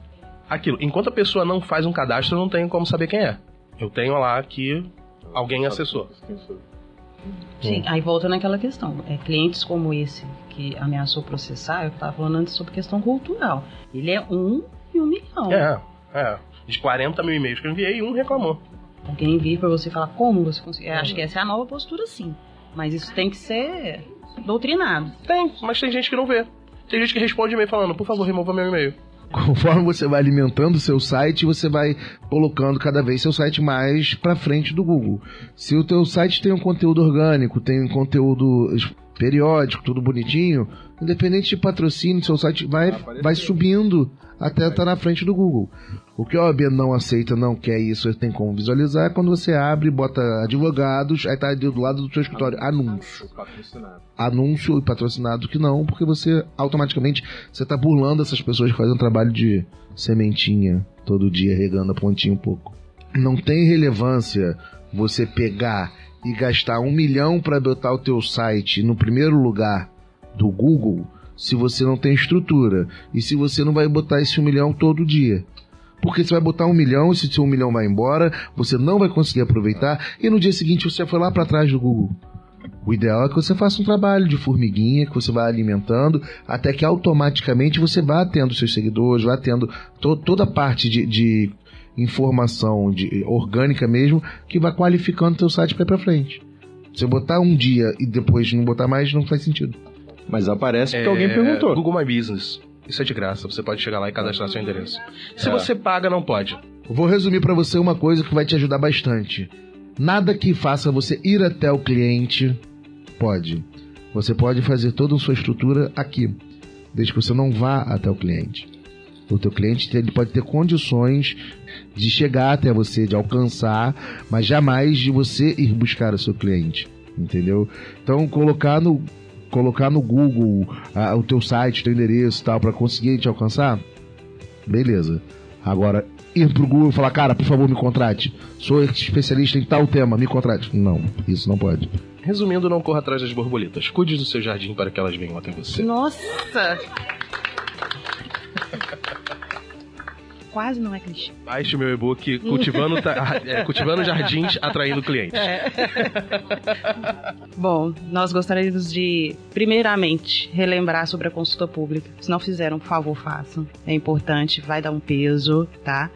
Aquilo, enquanto a pessoa não faz um cadastro, eu não tenho como saber quem é. Eu tenho lá que alguém acessou. Sim, aí volta naquela questão. É, clientes como esse que ameaçou processar, eu estava falando antes sobre questão cultural. Ele é um e um milhão. É, é. De 40 mil e-mails que eu enviei, um reclamou. Alguém vir pra você falar como você conseguiu. Acho que essa é a nova postura, sim. Mas isso tem que ser doutrinado. Tem, mas tem gente que não vê. Tem gente que responde e-mail falando, por favor, remova meu e-mail. Conforme você vai alimentando o seu site, você vai colocando cada vez seu site mais para frente do Google. Se o teu site tem um conteúdo orgânico, tem um conteúdo periódico, tudo bonitinho, independente de patrocínio, seu site vai, vai subindo até estar na frente do Google. O que a OAB não aceita, não quer isso, tem como visualizar, é quando você abre, bota advogados, aí tá do lado do seu escritório, anúncio anúncio e patrocinado que não, porque você automaticamente você tá burlando essas pessoas que fazem um trabalho de sementinha todo dia regando a pontinha um pouco. Não tem relevância você pegar e gastar um milhão para botar o teu site no primeiro lugar do Google se você não tem estrutura e se você não vai botar esse um milhão todo dia. Porque você vai botar um milhão, e se seu um milhão vai embora, você não vai conseguir aproveitar, e no dia seguinte você foi lá para trás do Google. O ideal é que você faça um trabalho de formiguinha, que você vá alimentando, até que automaticamente você vá tendo seus seguidores, vá tendo to- toda a parte de, de informação de, orgânica mesmo, que vai qualificando teu site para ir pra frente. Se eu botar um dia e depois não botar mais, não faz sentido. Mas aparece porque É, alguém perguntou. Google My Business. Isso é de graça, você pode chegar lá e cadastrar seu endereço. Se É. você paga, não pode. Vou resumir para você uma coisa que vai te ajudar bastante. Nada que faça você ir até o cliente pode. Você pode fazer toda a sua estrutura aqui, desde que você não vá até o cliente. O teu cliente ele pode ter condições de chegar até você, de alcançar, mas jamais de você ir buscar o seu cliente, entendeu? Então colocar no colocar no Google ah, o teu site, teu endereço, e tal, para conseguir te alcançar, beleza. Agora ir pro Google e falar, cara, por favor, me contrate. Sou especialista em tal tema, me contrate. Não, isso não pode. Resumindo, não corra atrás das borboletas. Cuide do seu jardim para que elas venham até você. Nossa! Quase não é clichê. Baixe o meu e-book Cultivando, Ta- é, Cultivando Jardins Atraindo Clientes. Bom, nós gostaríamos de, primeiramente, relembrar sobre a consulta pública. Se não fizeram, por favor, façam. É importante, vai dar um peso, tá?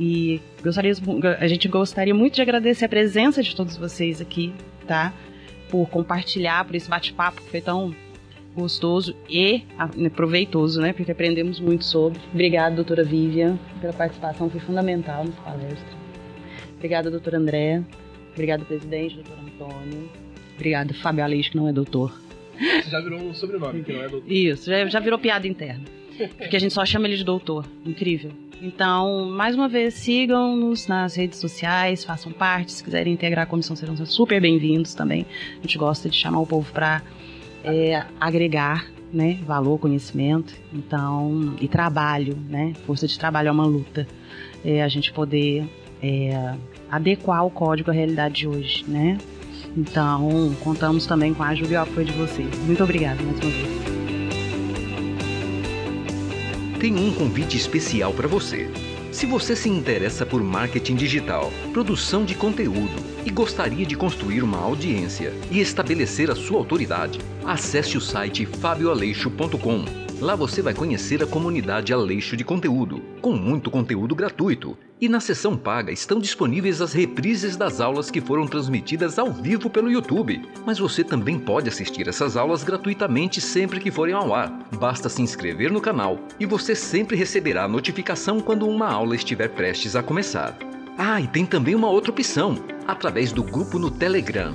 E gostaríamos, a gente gostaria muito de agradecer a presença de todos vocês aqui, tá? Por compartilhar, por esse bate-papo que foi tão gostoso e né, proveitoso, né? Porque aprendemos muito sobre. Obrigada, doutora Vivian, pela participação, foi fundamental nessa palestra. Obrigada, doutora André. Obrigada, presidente, doutor Antônio. Obrigada, Fábio Aleixo, que não é doutor. Você já virou um sobrenome, que não é doutor. Isso, já, já virou piada interna. Porque a gente só chama ele de doutor. Incrível. Então, mais uma vez, sigam-nos nas redes sociais, façam parte. Se quiserem integrar a comissão, serão super bem-vindos também. A gente gosta de chamar o povo para é, agregar né, valor, conhecimento, então e trabalho, né? Força de trabalho é uma luta. É, a gente poder é, adequar o código à realidade de hoje, né? Então, contamos também com a ajuda e o apoio de vocês. Muito obrigada mais uma vez. Tenho um convite especial para você. Se você se interessa por marketing digital, produção de conteúdo e gostaria de construir uma audiência e estabelecer a sua autoridade, acesse o site fabioaleixo.com. Lá você vai conhecer a comunidade Aleixo de Conteúdo, com muito conteúdo gratuito. E na seção paga estão disponíveis as reprises das aulas que foram transmitidas ao vivo pelo YouTube. Mas você também pode assistir essas aulas gratuitamente sempre que forem ao ar. Basta se inscrever no canal e você sempre receberá a notificação quando uma aula estiver prestes a começar. Ah, e tem também uma outra opção, através do grupo no Telegram.